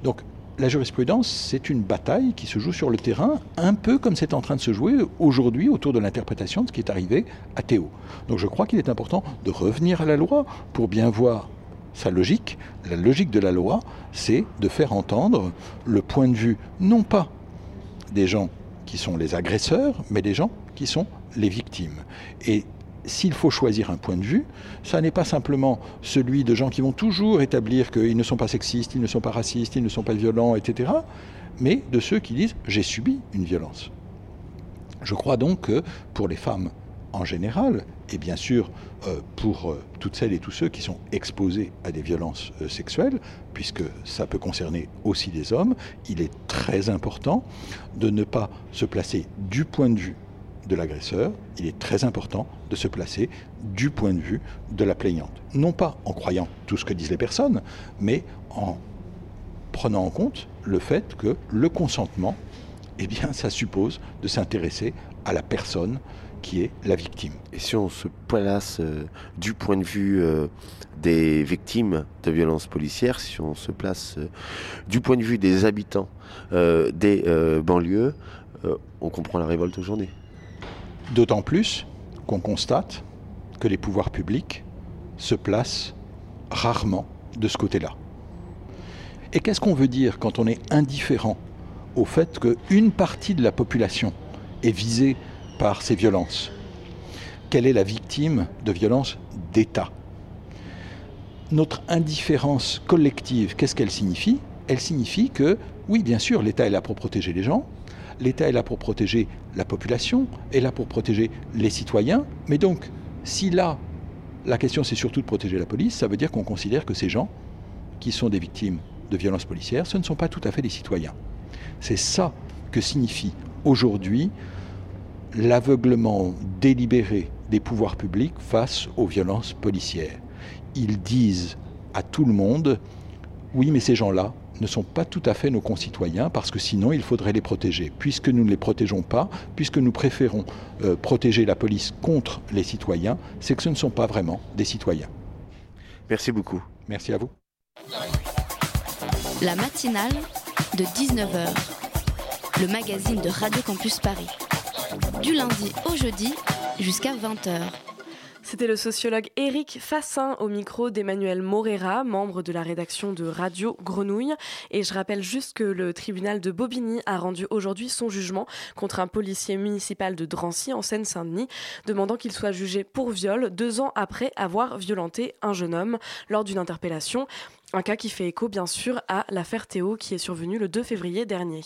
Donc la jurisprudence, c'est une bataille qui se joue sur le terrain, un peu comme c'est en train de se jouer aujourd'hui autour de l'interprétation de ce qui est arrivé à Théo. Donc je crois qu'il est important de revenir à la loi pour bien voir sa logique. La logique de la loi, c'est de faire entendre le point de vue, non pas des gens qui sont les agresseurs, mais des gens qui sont les victimes. Et s'il faut choisir un point de vue, ça n'est pas simplement celui de gens qui vont toujours établir qu'ils ne sont pas sexistes, ils ne sont pas racistes, ils ne sont pas violents, etc., mais de ceux qui disent j'ai subi une violence. Je crois donc que pour les femmes en général, et bien sûr euh, pour euh, toutes celles et tous ceux qui sont exposés à des violences euh, sexuelles, puisque ça peut concerner aussi les hommes, il est très important de ne pas se placer du point de vue de l'agresseur, il est très important de se placer du point de vue de la plaignante. Non pas en croyant tout ce que disent les personnes, mais en prenant en compte le fait que le consentement, eh bien, ça suppose de s'intéresser à la personne qui est la victime. Et si on se place euh, du point de vue euh, des victimes de violences policières, si on se place euh, du point de vue des habitants des banlieues, on comprend la révolte aujourd'hui. D'autant plus qu'on constate que les pouvoirs publics se placent rarement de ce côté-là. Et qu'est-ce qu'on veut dire quand on est indifférent au fait qu'une partie de la population est visée par ces violences. Quelle est la victime de violences d'État? Notre indifférence collective, qu'est-ce qu'elle signifie? Elle signifie que, oui, bien sûr, l'État est là pour protéger les gens, l'État est là pour protéger la population, est là pour protéger les citoyens, mais donc, si là, la question c'est surtout de protéger la police, ça veut dire qu'on considère que ces gens, qui sont des victimes de violences policières, ce ne sont pas tout à fait des citoyens. C'est ça que signifie aujourd'hui l'aveuglement délibéré des pouvoirs publics face aux violences policières. Ils disent à tout le monde, oui, mais ces gens-là ne sont pas tout à fait nos concitoyens, parce que sinon il faudrait les protéger. Puisque nous ne les protégeons pas, puisque nous préférons euh, protéger la police contre les citoyens, c'est que ce ne sont pas vraiment des citoyens. Merci beaucoup. Merci à vous. La matinale de 19h, le magazine de Radio Campus Paris du lundi au jeudi jusqu'à 20h. C'était le sociologue Éric Fassin au micro d'Emmanuel Morera, membre de la rédaction de Radio Grenouille. Et je rappelle juste que le tribunal de Bobigny a rendu aujourd'hui son jugement contre un policier municipal de Drancy en Seine-Saint-Denis, demandant qu'il soit jugé pour viol deux ans après avoir violenté un jeune homme lors d'une interpellation. Un cas qui fait écho bien sûr à l'affaire Théo qui est survenue le 2 février dernier.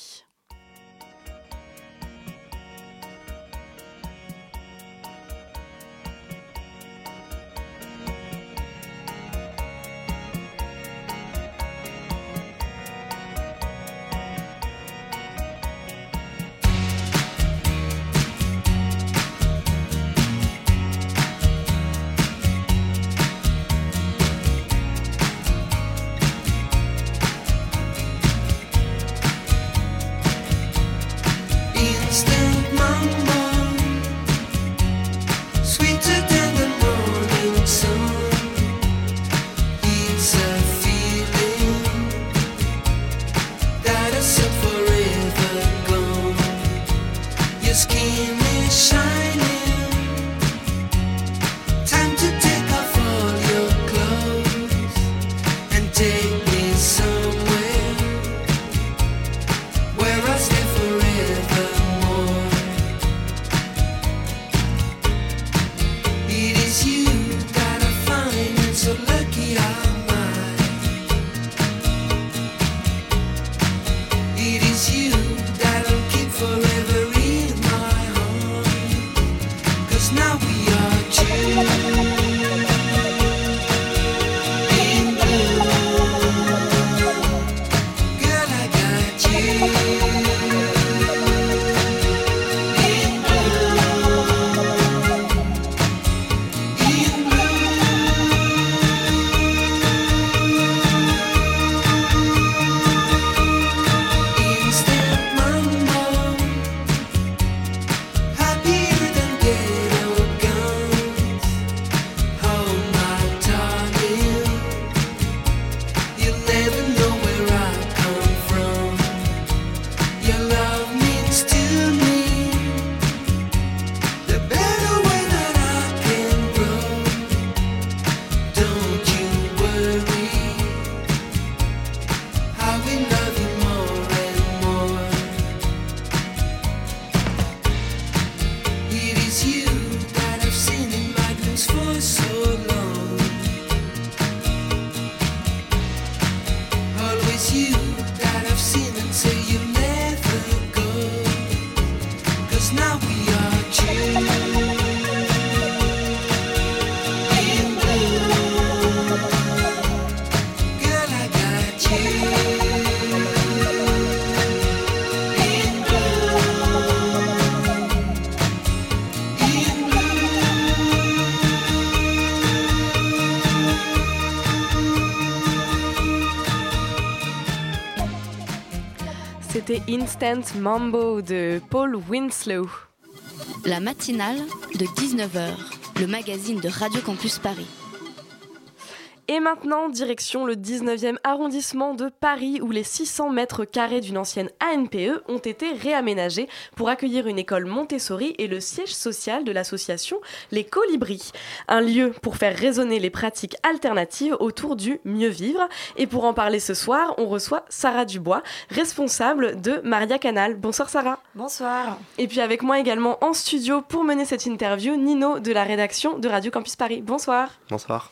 Instant Mambo de Paul Winslow. La matinale de 19h, le magazine de Radio Campus Paris. Et maintenant, direction le 19e arrondissement de Paris, où les 600 mètres carrés d'une ancienne ANPE ont été réaménagés pour accueillir une école Montessori et le siège social de l'association Les Colibris. Un lieu pour faire résonner les pratiques alternatives autour du mieux vivre. Et pour en parler ce soir, on reçoit Sarah Dubois, responsable de Maria Canal. Bonsoir Sarah. Bonsoir. Et puis avec moi également en studio pour mener cette interview, Nino de la rédaction de Radio Campus Paris. Bonsoir. Bonsoir.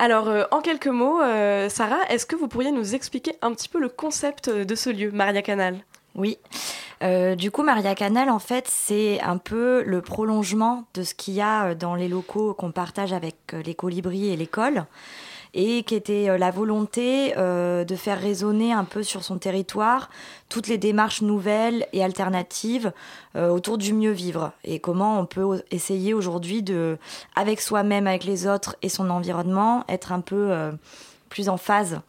Alors, euh, en quelques mots, euh, Sarah, est-ce que vous pourriez nous expliquer un petit peu le concept de ce lieu, Maria Canal? Oui. Euh, du coup, Maria Canal, en fait, c'est un peu le prolongement de ce qu'il y a dans les locaux qu'on partage avec les colibris et l'école et qui était la volonté de faire résonner un peu sur son territoire toutes les démarches nouvelles et alternatives autour du mieux vivre et comment on peut essayer aujourd'hui de, avec soi-même, avec les autres et son environnement, être un peu plus en phase.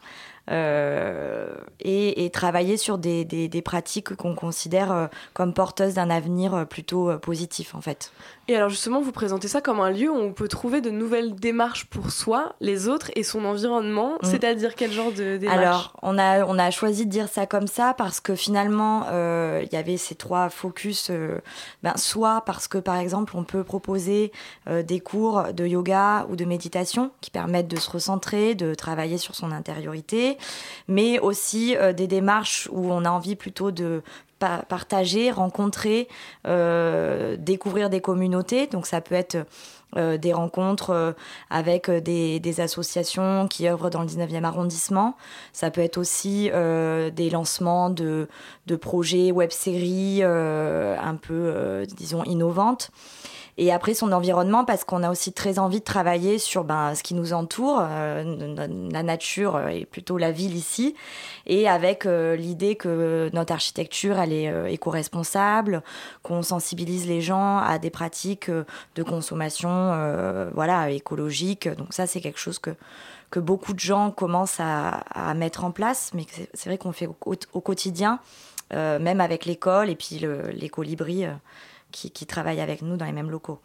Euh, et, travailler sur des, pratiques qu'on considère euh, comme porteuses d'un avenir euh, plutôt positif en fait. Et alors justement, vous présentez ça comme un lieu où on peut trouver de nouvelles démarches pour soi, les autres et son environnement, mm. c'est-à-dire quel genre de démarches Alors, on a, on a choisi de dire ça comme ça parce que finalement, il y avait ces trois focus, ben, soit parce que par exemple, on peut proposer des cours de yoga ou de méditation qui permettent de se recentrer, de travailler sur son intériorité, mais aussi euh, des démarches où on a envie plutôt de partager, rencontrer, euh, découvrir des communautés. Donc ça peut être euh, des rencontres avec des, associations qui œuvrent dans le 19e arrondissement. Ça peut être aussi des lancements de, de projets web-séries un peu, disons, innovantes et après son environnement parce qu'on a aussi très envie de travailler sur ben, ce qui nous entoure, euh, la nature et plutôt la ville ici, et avec euh, l'idée que notre architecture elle est euh, éco-responsable, qu'on sensibilise les gens à des pratiques de consommation voilà écologique. Donc ça c'est quelque chose que que beaucoup de gens commencent à, mettre en place, mais c'est vrai qu'on fait au, au quotidien, même avec l'école et puis le, les colibris qui, travaillent avec nous dans les mêmes locaux.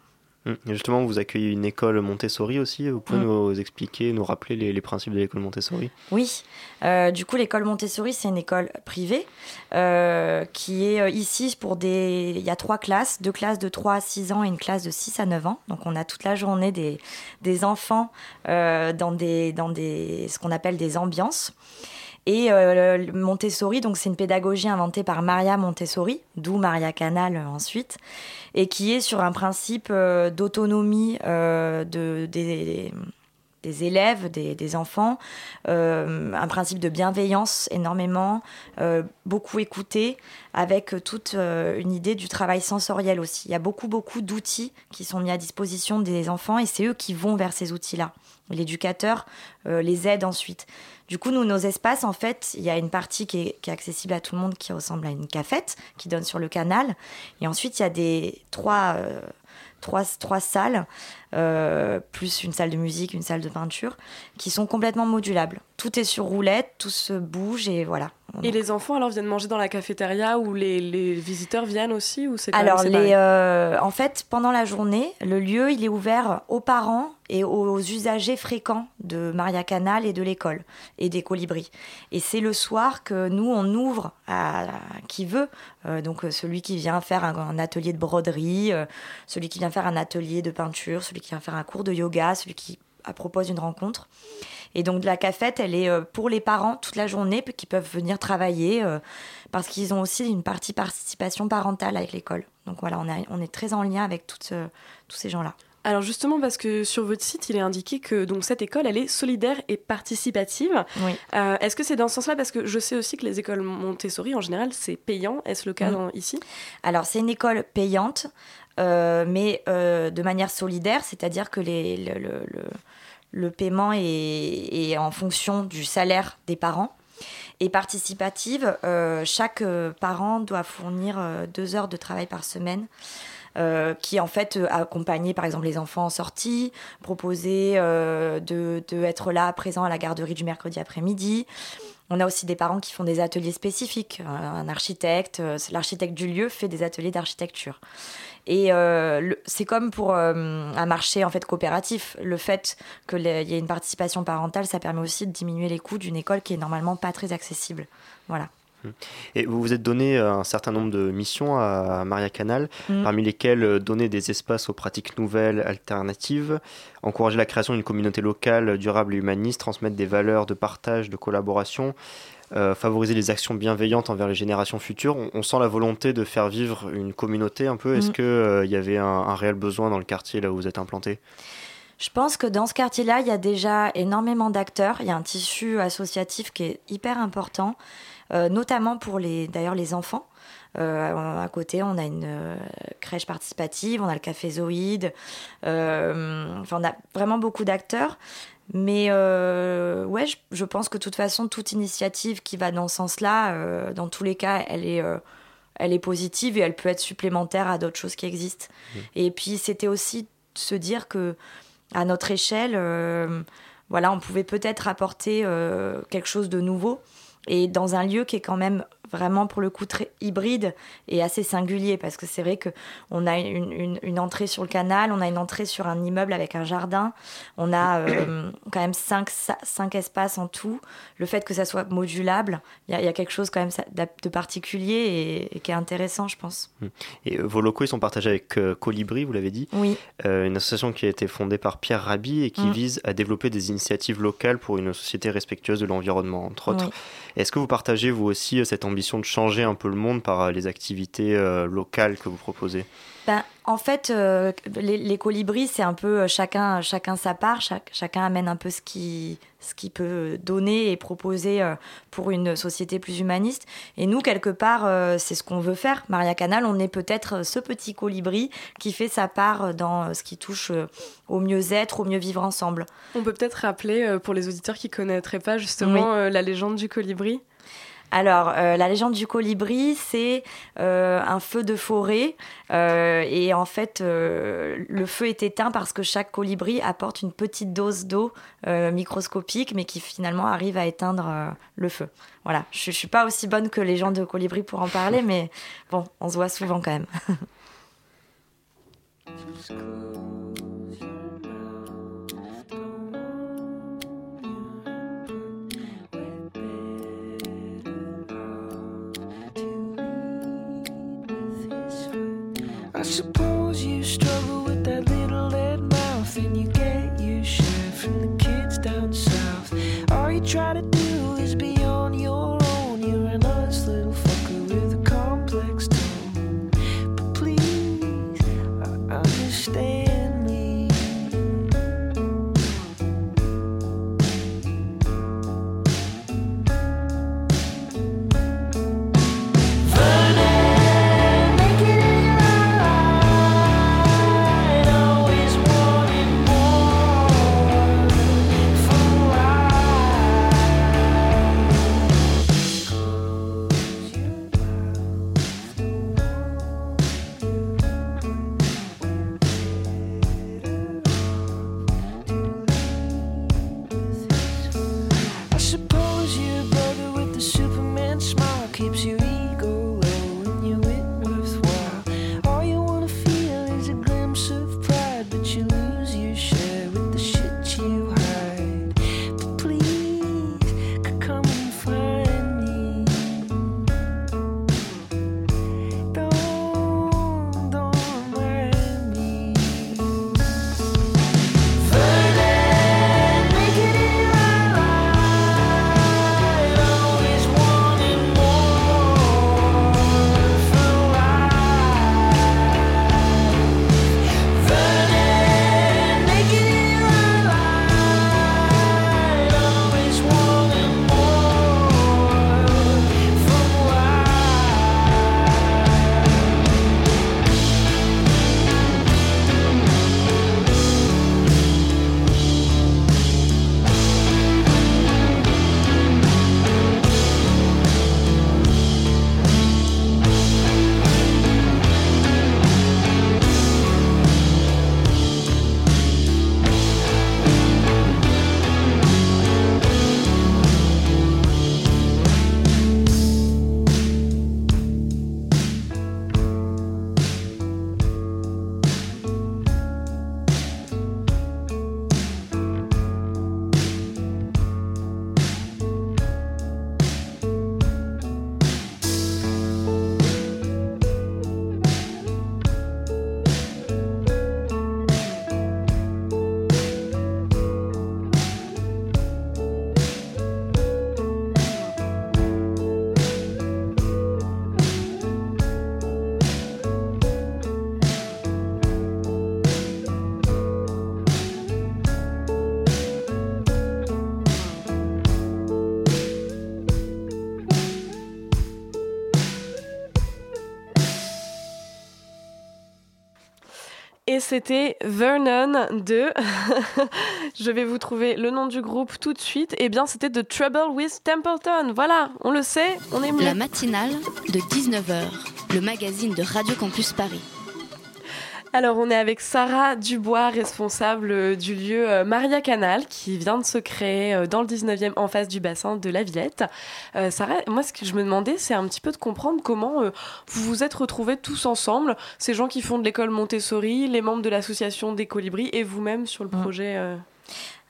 Hum, justement, vous accueillez une école Montessori aussi. Vous pouvez hum. nous expliquer, nous rappeler les, principes de l'école Montessori? Oui. Euh, du coup, l'école Montessori, c'est une école privée euh, qui est euh, ici pour des. Il y a trois classes, deux classes de 3 à 6 ans et une classe de 6 à 9 ans. Donc, on a toute la journée des, des enfants dans, des, dans des, ce qu'on appelle des ambiances. Et euh, Montessori, donc c'est une pédagogie inventée par Maria Montessori, d'où Maria Canal euh, ensuite, et qui est sur un principe euh, d'autonomie de, des, des élèves, des, enfants, un principe de bienveillance énormément, beaucoup écouté, avec toute une idée du travail sensoriel aussi. Il y a beaucoup, beaucoup d'outils qui sont mis à disposition des enfants et c'est eux qui vont vers ces outils-là. L'éducateur les aide ensuite. Du coup, nous, nos espaces, en fait, il y a une partie qui est, accessible à tout le monde qui ressemble à une cafette qui donne sur le canal. Et ensuite, il y a des trois, euh, trois, salles, euh, plus une salle de musique, une salle de peinture, qui sont complètement modulables. Tout est sur roulette, tout se bouge et voilà. Et les enfants alors viennent manger dans la cafétéria ou les, les visiteurs viennent aussi ou c'est Alors les, euh, en fait pendant la journée le lieu il est ouvert aux parents et aux usagers fréquents de Maria Canal et de l'école et des colibris. Et c'est le soir que nous on ouvre à, qui veut euh, donc euh, celui qui vient faire un, atelier de broderie, celui qui vient faire un atelier de peinture, celui qui vient faire un cours de yoga, celui qui propose une rencontre. Et donc la cafette, elle est euh, pour les parents toute la journée qui peuvent venir travailler euh, parce qu'ils ont aussi une partie participation parentale avec l'école. Donc voilà, on, on est très en lien avec toutes, euh, tous ces gens-là. Alors justement parce que sur votre site, il est indiqué que donc cette école, elle est solidaire et participative. Oui. Est-ce que c'est dans ce sens-là? Parce que je sais aussi que les écoles Montessori, en général, c'est payant. Est-ce le cas ici? Alors c'est une école payante, mais de manière solidaire, c'est-à-dire que les, le, le paiement est, en fonction du salaire des parents. Et participative, euh, chaque euh, parent doit fournir euh, deux heures de travail par semaine. qui en fait accompagner par exemple les enfants en sortie, proposer de, de, être là présent à la garderie du mercredi après-midi, On a aussi des parents qui font des ateliers spécifiques. Un architecte, l'architecte du lieu fait des ateliers d'architecture. Et c'est comme pour un marché en fait coopératif. Le fait qu'il y ait une participation parentale, ça permet aussi de diminuer les coûts d'une école qui est normalement pas très accessible. Voilà. Et vous vous êtes donné euh, un certain nombre de missions à Maria Canal, mm. parmi lesquelles euh, donner des espaces aux pratiques nouvelles, alternatives, encourager la création d'une communauté locale durable et humaniste, transmettre des valeurs de partage, de collaboration, euh, favoriser les actions bienveillantes envers les générations futures. On, sent la volonté de faire vivre une communauté un peu. Est-ce mm. qu'il y avait un, un, réel besoin dans le quartier là où vous êtes implanté? Je pense que dans ce quartier-là, il y a déjà énormément d'acteurs. Il y a un tissu associatif qui est hyper important. Euh, notamment pour les, d'ailleurs les enfants. Euh, à côté, on a une euh, crèche participative, on a le café Zoïde, enfin, on a vraiment beaucoup d'acteurs. Mais ouais, je, pense que de toute façon, toute initiative qui va dans ce sens-là, dans tous les cas, elle est, elle est positive et elle peut être supplémentaire à d'autres choses qui existent. Mmh. Et puis, c'était aussi se dire que à notre échelle, voilà, on pouvait peut-être apporter quelque chose de nouveau et dans un lieu qui est quand même vraiment pour le coup très hybride et assez singulier parce que c'est vrai que on a une, une, entrée sur le canal, on a une entrée sur un immeuble avec un jardin, on a euh, quand même cinq, cinq espaces en tout. Le fait que ça soit modulable, il y, y, a quelque chose quand même de particulier et, qui est intéressant, je pense. Hum. Et euh, vos locaux, ils sont partagés avec euh, Colibri, vous l'avez dit Oui. une association qui a été fondée par Pierre Rabhi et qui hum. vise à développer des initiatives locales pour une société respectueuse de l'environnement, entre autres. Est-ce que vous partagez vous aussi cette ambition de changer un peu le monde par euh, les activités euh, locales que vous proposez ben, en fait, euh, les, colibris, c'est un peu chacun, chacun sa part, chacun amène un peu ce qu'il ce qui peut donner et proposer pour une société plus humaniste. Et nous, quelque part, c'est ce qu'on veut faire. Maria Canal, on est peut-être ce petit colibri qui fait sa part dans ce qui touche au mieux-être, au mieux vivre ensemble. On peut peut-être rappeler, pour les auditeurs qui ne connaîtraient pas justement la légende du colibri? Alors, euh, la légende du colibri, c'est euh, un feu de forêt. Euh, et en fait, le feu est éteint parce que chaque colibri apporte une petite dose d'eau microscopique, mais qui finalement arrive à éteindre le feu. Voilà, je ne suis pas aussi bonne que les gens de colibri pour en parler, mais bon, on se voit souvent quand même. suppose you struggle with that little red mouth and you get your share from the kids down south. All you try to c'était Vernon de. Je vais vous trouver le nom du groupe tout de suite. Eh bien, c'était The Trouble with Templeton. Voilà, on le sait, on est mieux. La matinale de 19h, le magazine de Radio Campus Paris. Alors, on est avec Sarah Dubois, responsable euh, du lieu euh, Maria Canal, qui vient de se créer euh, dans le 19e en face du bassin de la Villette. Sarah, moi, ce que je me demandais, c'est un petit peu de comprendre comment vous vous êtes retrouvés tous ensemble, ces gens qui font de l'école Montessori, les membres de l'association des Colibris et vous-même sur le mmh. projet.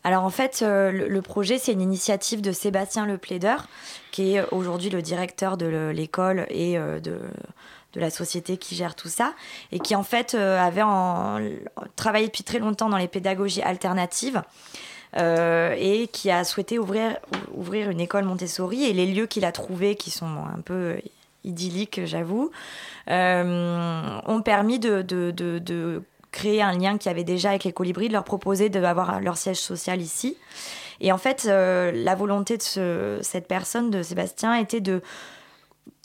Alors en fait, le, projet, c'est une initiative de Sébastien Le Plaideur, qui est aujourd'hui le directeur de l'école et de de la société qui gère tout ça et qui en fait euh, avait travaillé depuis très longtemps dans les pédagogies alternatives. Euh, et qui a souhaité ouvrir, ouvrir une école Montessori et les lieux qu'il a trouvés qui sont un peu idylliques j'avoue euh, ont permis de, de, de, créer un lien qui avait déjà avec les colibris de leur proposer d'avoir leur siège social ici et en fait la volonté de ce, cette personne de Sébastien était de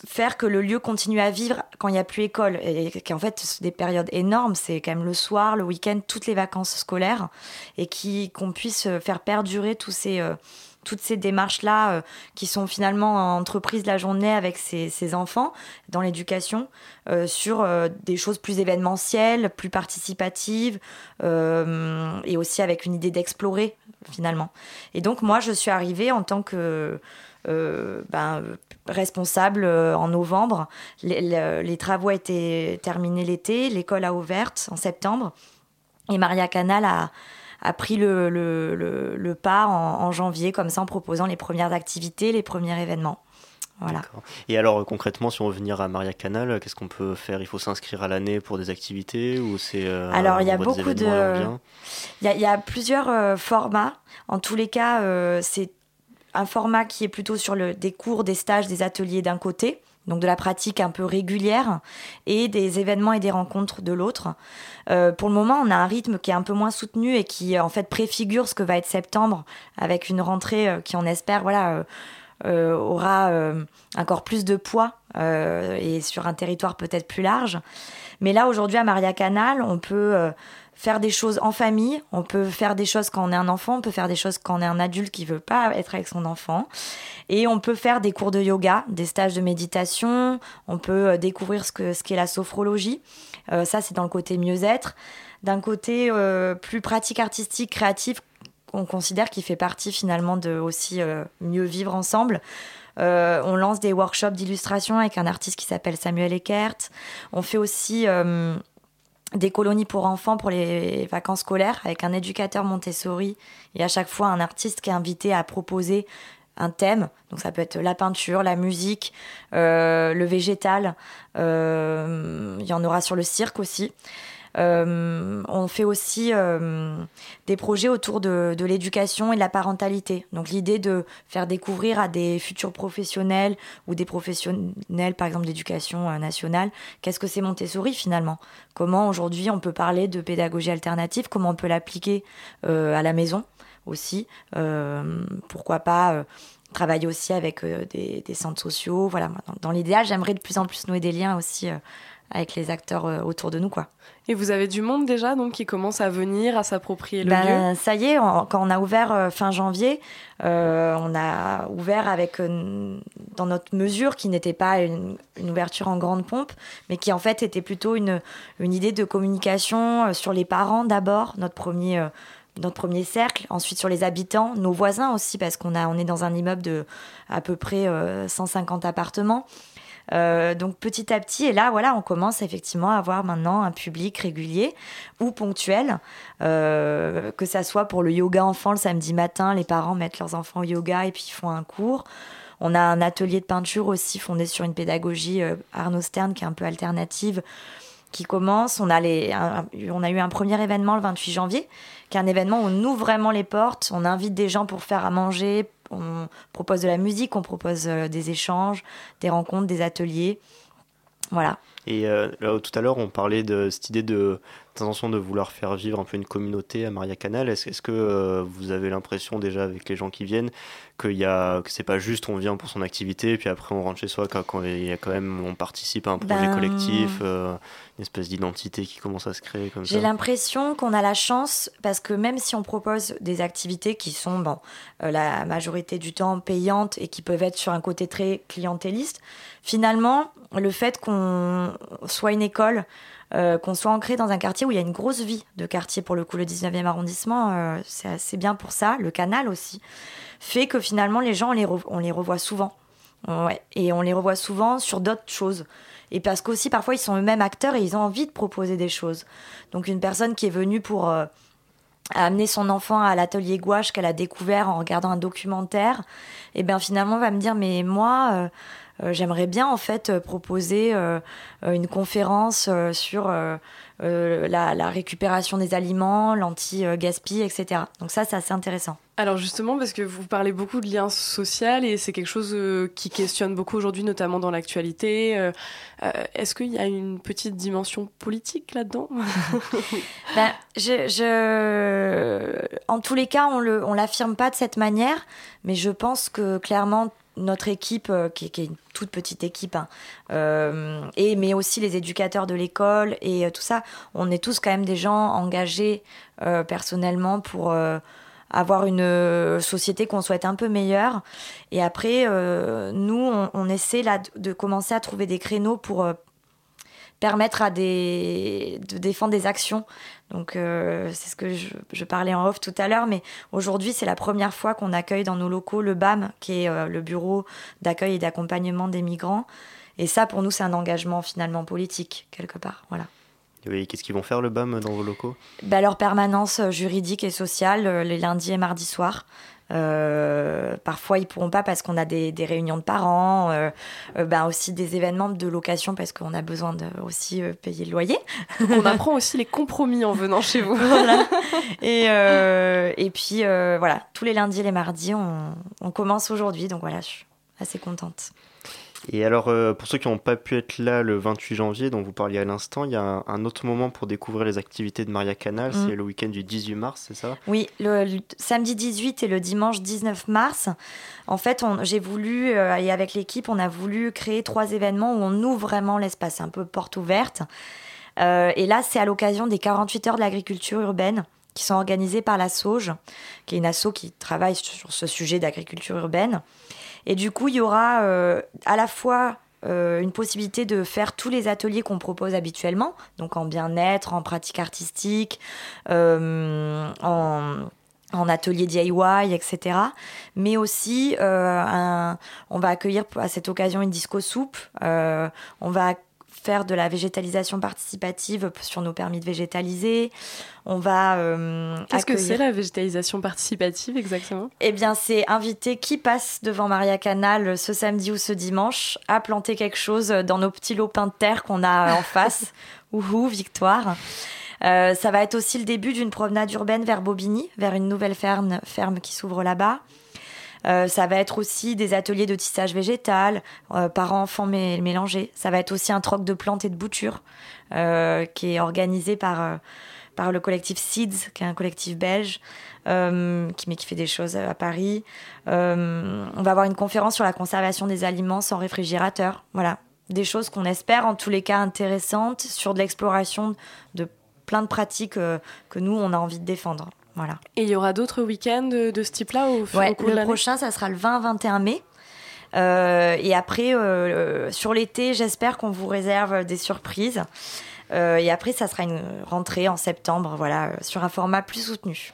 faire que le lieu continue à vivre quand il n'y a plus école. Et qu'en fait, des périodes énormes, c'est quand même le soir, le week-end, toutes les vacances scolaires, et qu'on puisse faire perdurer tous ces, euh, toutes ces démarches-là euh, qui sont finalement entreprises la journée avec ces, enfants dans l'éducation, euh, sur des choses plus événementielles, plus participatives, et aussi avec une idée d'explorer finalement. Et donc moi, je suis arrivée en tant que euh, ben, responsable euh, en novembre. Les, travaux étaient terminés l'été, l'école a ouvert en septembre et Maria Canal a, a pris le, le, le, pas en, janvier, comme ça en proposant les premières activités, les premiers événements. Voilà. Et alors concrètement, si on veut venir à Maria Canal, qu'est-ce qu'on peut faire? Il faut s'inscrire à l'année pour des activités ou c'est euh, Alors il y a beaucoup de, il y, y, a plusieurs formats. En tous les cas, c'est un format qui est plutôt sur le, des cours, des stages, des ateliers d'un côté, donc de la pratique un peu régulière, et des événements et des rencontres de l'autre. Euh, pour le moment, on a un rythme qui est un peu moins soutenu et qui en fait préfigure ce que va être septembre, avec une rentrée euh, qui, on espère, voilà, euh, aura encore plus de poids et sur un territoire peut-être plus large. Mais là, aujourd'hui, à Maria Canal, on peut faire des choses en famille, on peut faire des choses quand on est un enfant, on peut faire des choses quand on est un adulte qui veut pas être avec son enfant. Et on peut faire des cours de yoga, des stages de méditation, on peut euh, découvrir ce que ce qu'est la sophrologie. Euh, ça c'est dans le côté mieux-être. D'un côté euh, plus pratique artistique, créatif, on considère qu'il fait partie finalement de aussi mieux vivre ensemble. on lance des workshops d'illustration avec un artiste qui s'appelle Samuel Eckert. On fait aussi des colonies pour enfants pour les vacances scolaires avec un éducateur Montessori et à chaque fois un artiste qui est invité à proposer un thème. Donc ça peut être la peinture, la musique, euh, le végétal. Euh, il y en aura sur le cirque aussi. Euh, on fait aussi euh, des projets autour de, l'éducation et de la parentalité. Donc l'idée de faire découvrir à des futurs professionnels ou des professionnels, par exemple d'éducation euh, nationale, qu'est-ce que c'est Montessori finalement? Comment aujourd'hui on peut parler de pédagogie alternative? Comment on peut l'appliquer à la maison aussi? Pourquoi pas travailler aussi avec des, centres sociaux? Voilà, dans, dans l'idéal, j'aimerais de plus en plus nouer des liens aussi avec les acteurs euh, autour de nous. quoi. Et vous avez du monde déjà donc qui commence à venir, à s'approprier le ben, lieu? Ça y est, quand on a ouvert euh, fin janvier, euh, on a ouvert avec, dans notre mesure, qui n'était pas une, ouverture en grande pompe, mais qui en fait était plutôt une, une idée de communication sur les parents d'abord, notre premier notre premier cercle, ensuite sur les habitants, nos voisins aussi, parce qu'on a, on est dans un immeuble de à peu près 150 appartements. Euh, donc petit à petit, et là, voilà, on commence effectivement à avoir maintenant un public régulier ou ponctuel, euh, que ça soit pour le yoga enfant le samedi matin, les parents mettent leurs enfants au yoga et puis ils font un cours. On a un atelier de peinture aussi fondé sur une pédagogie euh, Arnaud Stern qui est un peu alternative qui commence. On a, on a eu un premier événement le 28 janvier, qui est un événement où on ouvre vraiment les portes, on invite des gens pour faire à manger, on propose de la musique, on propose euh, des échanges, des rencontres, des ateliers. Voilà. Et euh, tout à l'heure, on parlait de cette idée de, intention de vouloir faire vivre un peu une communauté à Maria Canal. Est-ce que vous avez l'impression déjà avec les gens qui viennent qu'il y a, que c'est pas juste on vient pour son activité et puis après on rentre chez soi quand, il y a quand même on participe à un projet Ben, collectif, une espèce d'identité qui commence à se créer comme ça? J'ai l'impression qu'on a la chance parce que même si on propose des activités qui sont bon, la majorité du temps payantes et qui peuvent être sur un côté très clientéliste, finalement le fait qu'on soit une école euh, qu'on soit ancré dans un quartier où il y a une grosse vie de quartier. Pour le coup, le 19e arrondissement, euh, c'est assez bien pour ça. Le canal aussi fait que finalement, les gens, on les, on les revoit souvent. Ouais. Et on les revoit souvent sur d'autres choses. Et parce qu'aussi, parfois, ils sont eux-mêmes acteurs et ils ont envie de proposer des choses. Donc, une personne qui est venue pour euh, amener son enfant à l'atelier gouache qu'elle a découvert en regardant un documentaire, et eh bien finalement va me dire mais moi j'aimerais bien en fait euh, proposer euh, une conférence sur la, la, récupération des aliments, l'anti-gaspi, etc. Donc ça, c'est assez intéressant. Alors justement, parce que vous parlez beaucoup de lien social et c'est quelque chose qui questionne beaucoup aujourd'hui, notamment dans l'actualité. Est-ce qu'il y a une petite dimension politique là-dedans? Ben, je, je... En tous les cas, on ne on l'affirme pas de cette manière, mais je pense que clairement, notre équipe, euh, qui, est une toute petite équipe, hein, euh, et, mais aussi les éducateurs de l'école et euh, tout ça, on est tous quand même des gens engagés personnellement pour avoir une société qu'on souhaite un peu meilleure. Et après, nous, on, essaie là de commencer à trouver des créneaux pour permettre à des, de défendre des actions. Donc euh, c'est ce que je, je, parlais en off tout à l'heure, mais aujourd'hui c'est la première fois qu'on accueille dans nos locaux le BAM, qui est euh, le bureau d'accueil et d'accompagnement des migrants. Et ça pour nous c'est un engagement finalement politique quelque part. Voilà. Oui, qu'est-ce qu'ils vont faire le BAM dans vos locaux? Bah, Leur permanence juridique et sociale euh, les lundis et mardis soirs. Euh, parfois, ils pourront pas parce qu'on a des, des, réunions de parents, euh, euh, ben aussi des événements de location parce qu'on a besoin de aussi euh, payer le loyer. on apprend aussi les compromis en venant chez vous. voilà. Et, et puis, voilà, tous les lundis et les mardis, on, on commence aujourd'hui. Donc voilà, je suis assez contente. Et alors, euh, pour ceux qui n'ont pas pu être là le 28 janvier, dont vous parliez à l'instant, il y a un, un, autre moment pour découvrir les activités de Maria Canal, mm. c'est le week-end du 18 mars, c'est ça? Oui, le, le, samedi 18 et le dimanche 19 mars. En fait, j'ai voulu, euh, et avec l'équipe, on a voulu créer trois événements où on ouvre vraiment l'espace, un peu porte ouverte. Euh, et là, c'est à l'occasion des 48 heures de l'agriculture urbaine qui sont organisées par la SAUGE, qui est une asso qui travaille sur ce sujet d'agriculture urbaine. Et du coup, il y aura euh, à la fois euh, une possibilité de faire tous les ateliers qu'on propose habituellement, donc en bien-être, en pratique artistique, euh, en atelier DIY, etc. Mais aussi, on va accueillir à cette occasion une disco soupe. On va faire de la végétalisation participative sur nos permis de végétaliser. On va. Euh, Qu'est-ce que c'est la végétalisation participative exactement? Eh bien, c'est inviter qui passe devant Maria Canal ce samedi ou ce dimanche à planter quelque chose dans nos petits lopins de terre qu'on a en face. Ouhou, victoire. Euh, ça va être aussi le début d'une promenade urbaine vers Bobigny, vers une nouvelle ferme, ferme qui s'ouvre là-bas. Euh, ça va être aussi des ateliers de tissage végétal, euh, parents-enfants mélangés. Ça va être aussi un troc de plantes et de boutures euh, qui est organisé par, euh, par le collectif Seeds, qui est un collectif belge, qui, mais qui fait des choses à Paris. on va avoir une conférence sur la conservation des aliments sans réfrigérateur. Voilà, des choses qu'on espère en tous les cas intéressantes sur de l'exploration de plein de pratiques que nous, on a envie de défendre. Voilà. Et il y aura d'autres week-ends de, ce type-là au, ouais, au cours Le prochain, ça sera le 20-21 mai. Euh, et après, euh, sur l'été, j'espère qu'on vous réserve des surprises. Euh, et après, ça sera une rentrée en septembre, voilà, sur un format plus soutenu.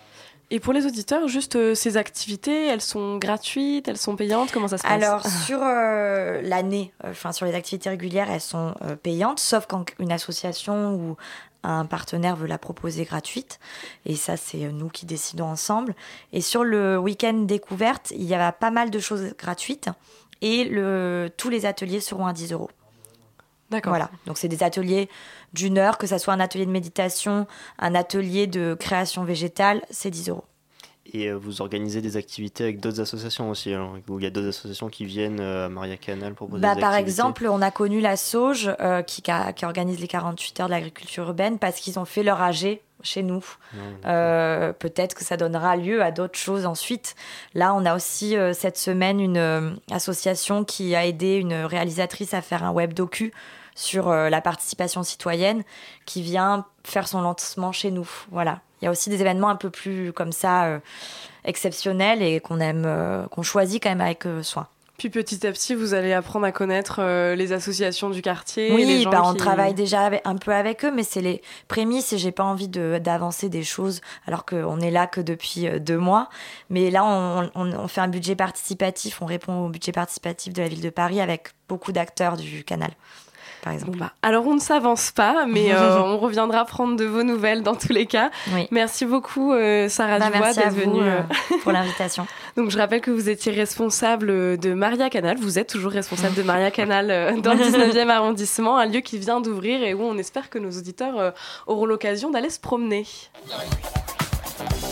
Et pour les auditeurs, juste euh, ces activités, elles sont gratuites, elles sont payantes Comment ça se passe? Alors, sur euh, l'année, enfin sur les activités régulières, elles sont payantes, sauf quand une association ou un partenaire veut la proposer gratuite. Et ça, c'est nous qui décidons ensemble. Et sur le week-end découverte, il y a pas mal de choses gratuites. Et le, tous les ateliers seront à 10 euros. D'accord. Voilà. Donc, c'est des ateliers d'une heure, que ça soit un atelier de méditation, un atelier de création végétale, c'est 10 euros. Et vous organisez des activités avec d'autres associations aussi, hein, où il y a d'autres associations qui viennent à Maria Canal proposer bah, des Par activités. exemple, on a connu la Sauge qui, qui, organise les 48 heures de l'agriculture urbaine parce qu'ils ont fait leur AG chez nous. Euh, Peut-être que ça donnera lieu à d'autres choses ensuite. Là, on a aussi euh, cette semaine une euh, association qui a aidé une réalisatrice à faire un web docu sur euh, la participation citoyenne qui vient faire son lancement chez nous. Voilà. Il y a aussi des événements un peu plus comme ça euh, exceptionnels et qu'on aime, euh, qu'on choisit quand même avec soin. Puis petit à petit, vous allez apprendre à connaître les associations du quartier. Oui, les gens bah, on qui... travaille déjà avec, un peu avec eux, mais c'est les prémices et j'ai pas envie de, d'avancer des choses alors qu'on est là que depuis deux mois. Mais là, on, on, on, fait un budget participatif, on répond au budget participatif de la ville de Paris avec beaucoup d'acteurs du canal. Par exemple. Bon bah, alors on ne s'avance pas, mais euh, on reviendra prendre de vos nouvelles dans tous les cas. Oui. Merci beaucoup euh, Sarah bah, Dubois d'être venue euh, pour l'invitation. Donc je rappelle que vous étiez responsable de Maria Canal, vous êtes toujours responsable de Maria Canal euh, dans le 19e arrondissement, un lieu qui vient d'ouvrir et où on espère que nos auditeurs euh, auront l'occasion d'aller se promener.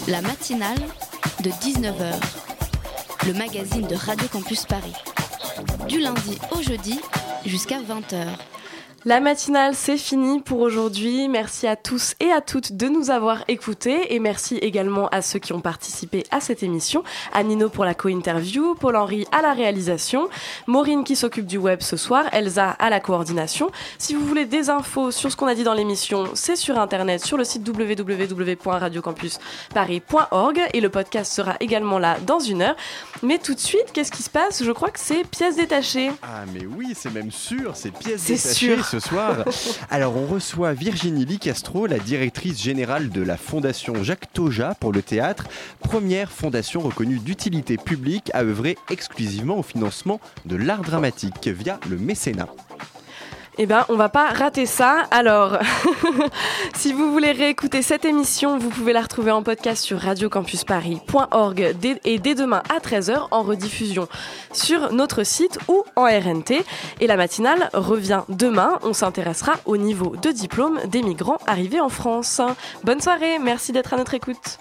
La matinale de 19h, le magazine de Radio Campus Paris. Du lundi au jeudi jusqu'à 20h. La matinale, c'est fini pour aujourd'hui. Merci à tous et à toutes de nous avoir écoutés et merci également à ceux qui ont participé à cette émission. À Nino pour la co-interview, Paul-Henri à la réalisation, Maureen qui s'occupe du web ce soir, Elsa à la coordination. Si vous voulez des infos sur ce qu'on a dit dans l'émission, c'est sur internet sur le site www.radiocampusparis.org et le podcast sera également là dans une heure. Mais tout de suite, qu'est-ce qui se passe? Je crois que c'est pièces détachées. Ah mais oui, c'est même sûr, c'est pièces C'est détachées sûr. Ce soir. Alors on reçoit Virginie Licastro, la directrice générale de la fondation Jacques Toja pour le théâtre, première fondation reconnue d'utilité publique à œuvrer exclusivement au financement de l'art dramatique via le mécénat. Eh ben, on va pas rater ça. Alors, si vous voulez réécouter cette émission, vous pouvez la retrouver en podcast sur radiocampusparis.org et dès demain à 13h en rediffusion sur notre site ou en RNT. Et la matinale revient demain. On s'intéressera au niveau de diplôme des migrants arrivés en France. Bonne soirée, merci d'être à notre écoute.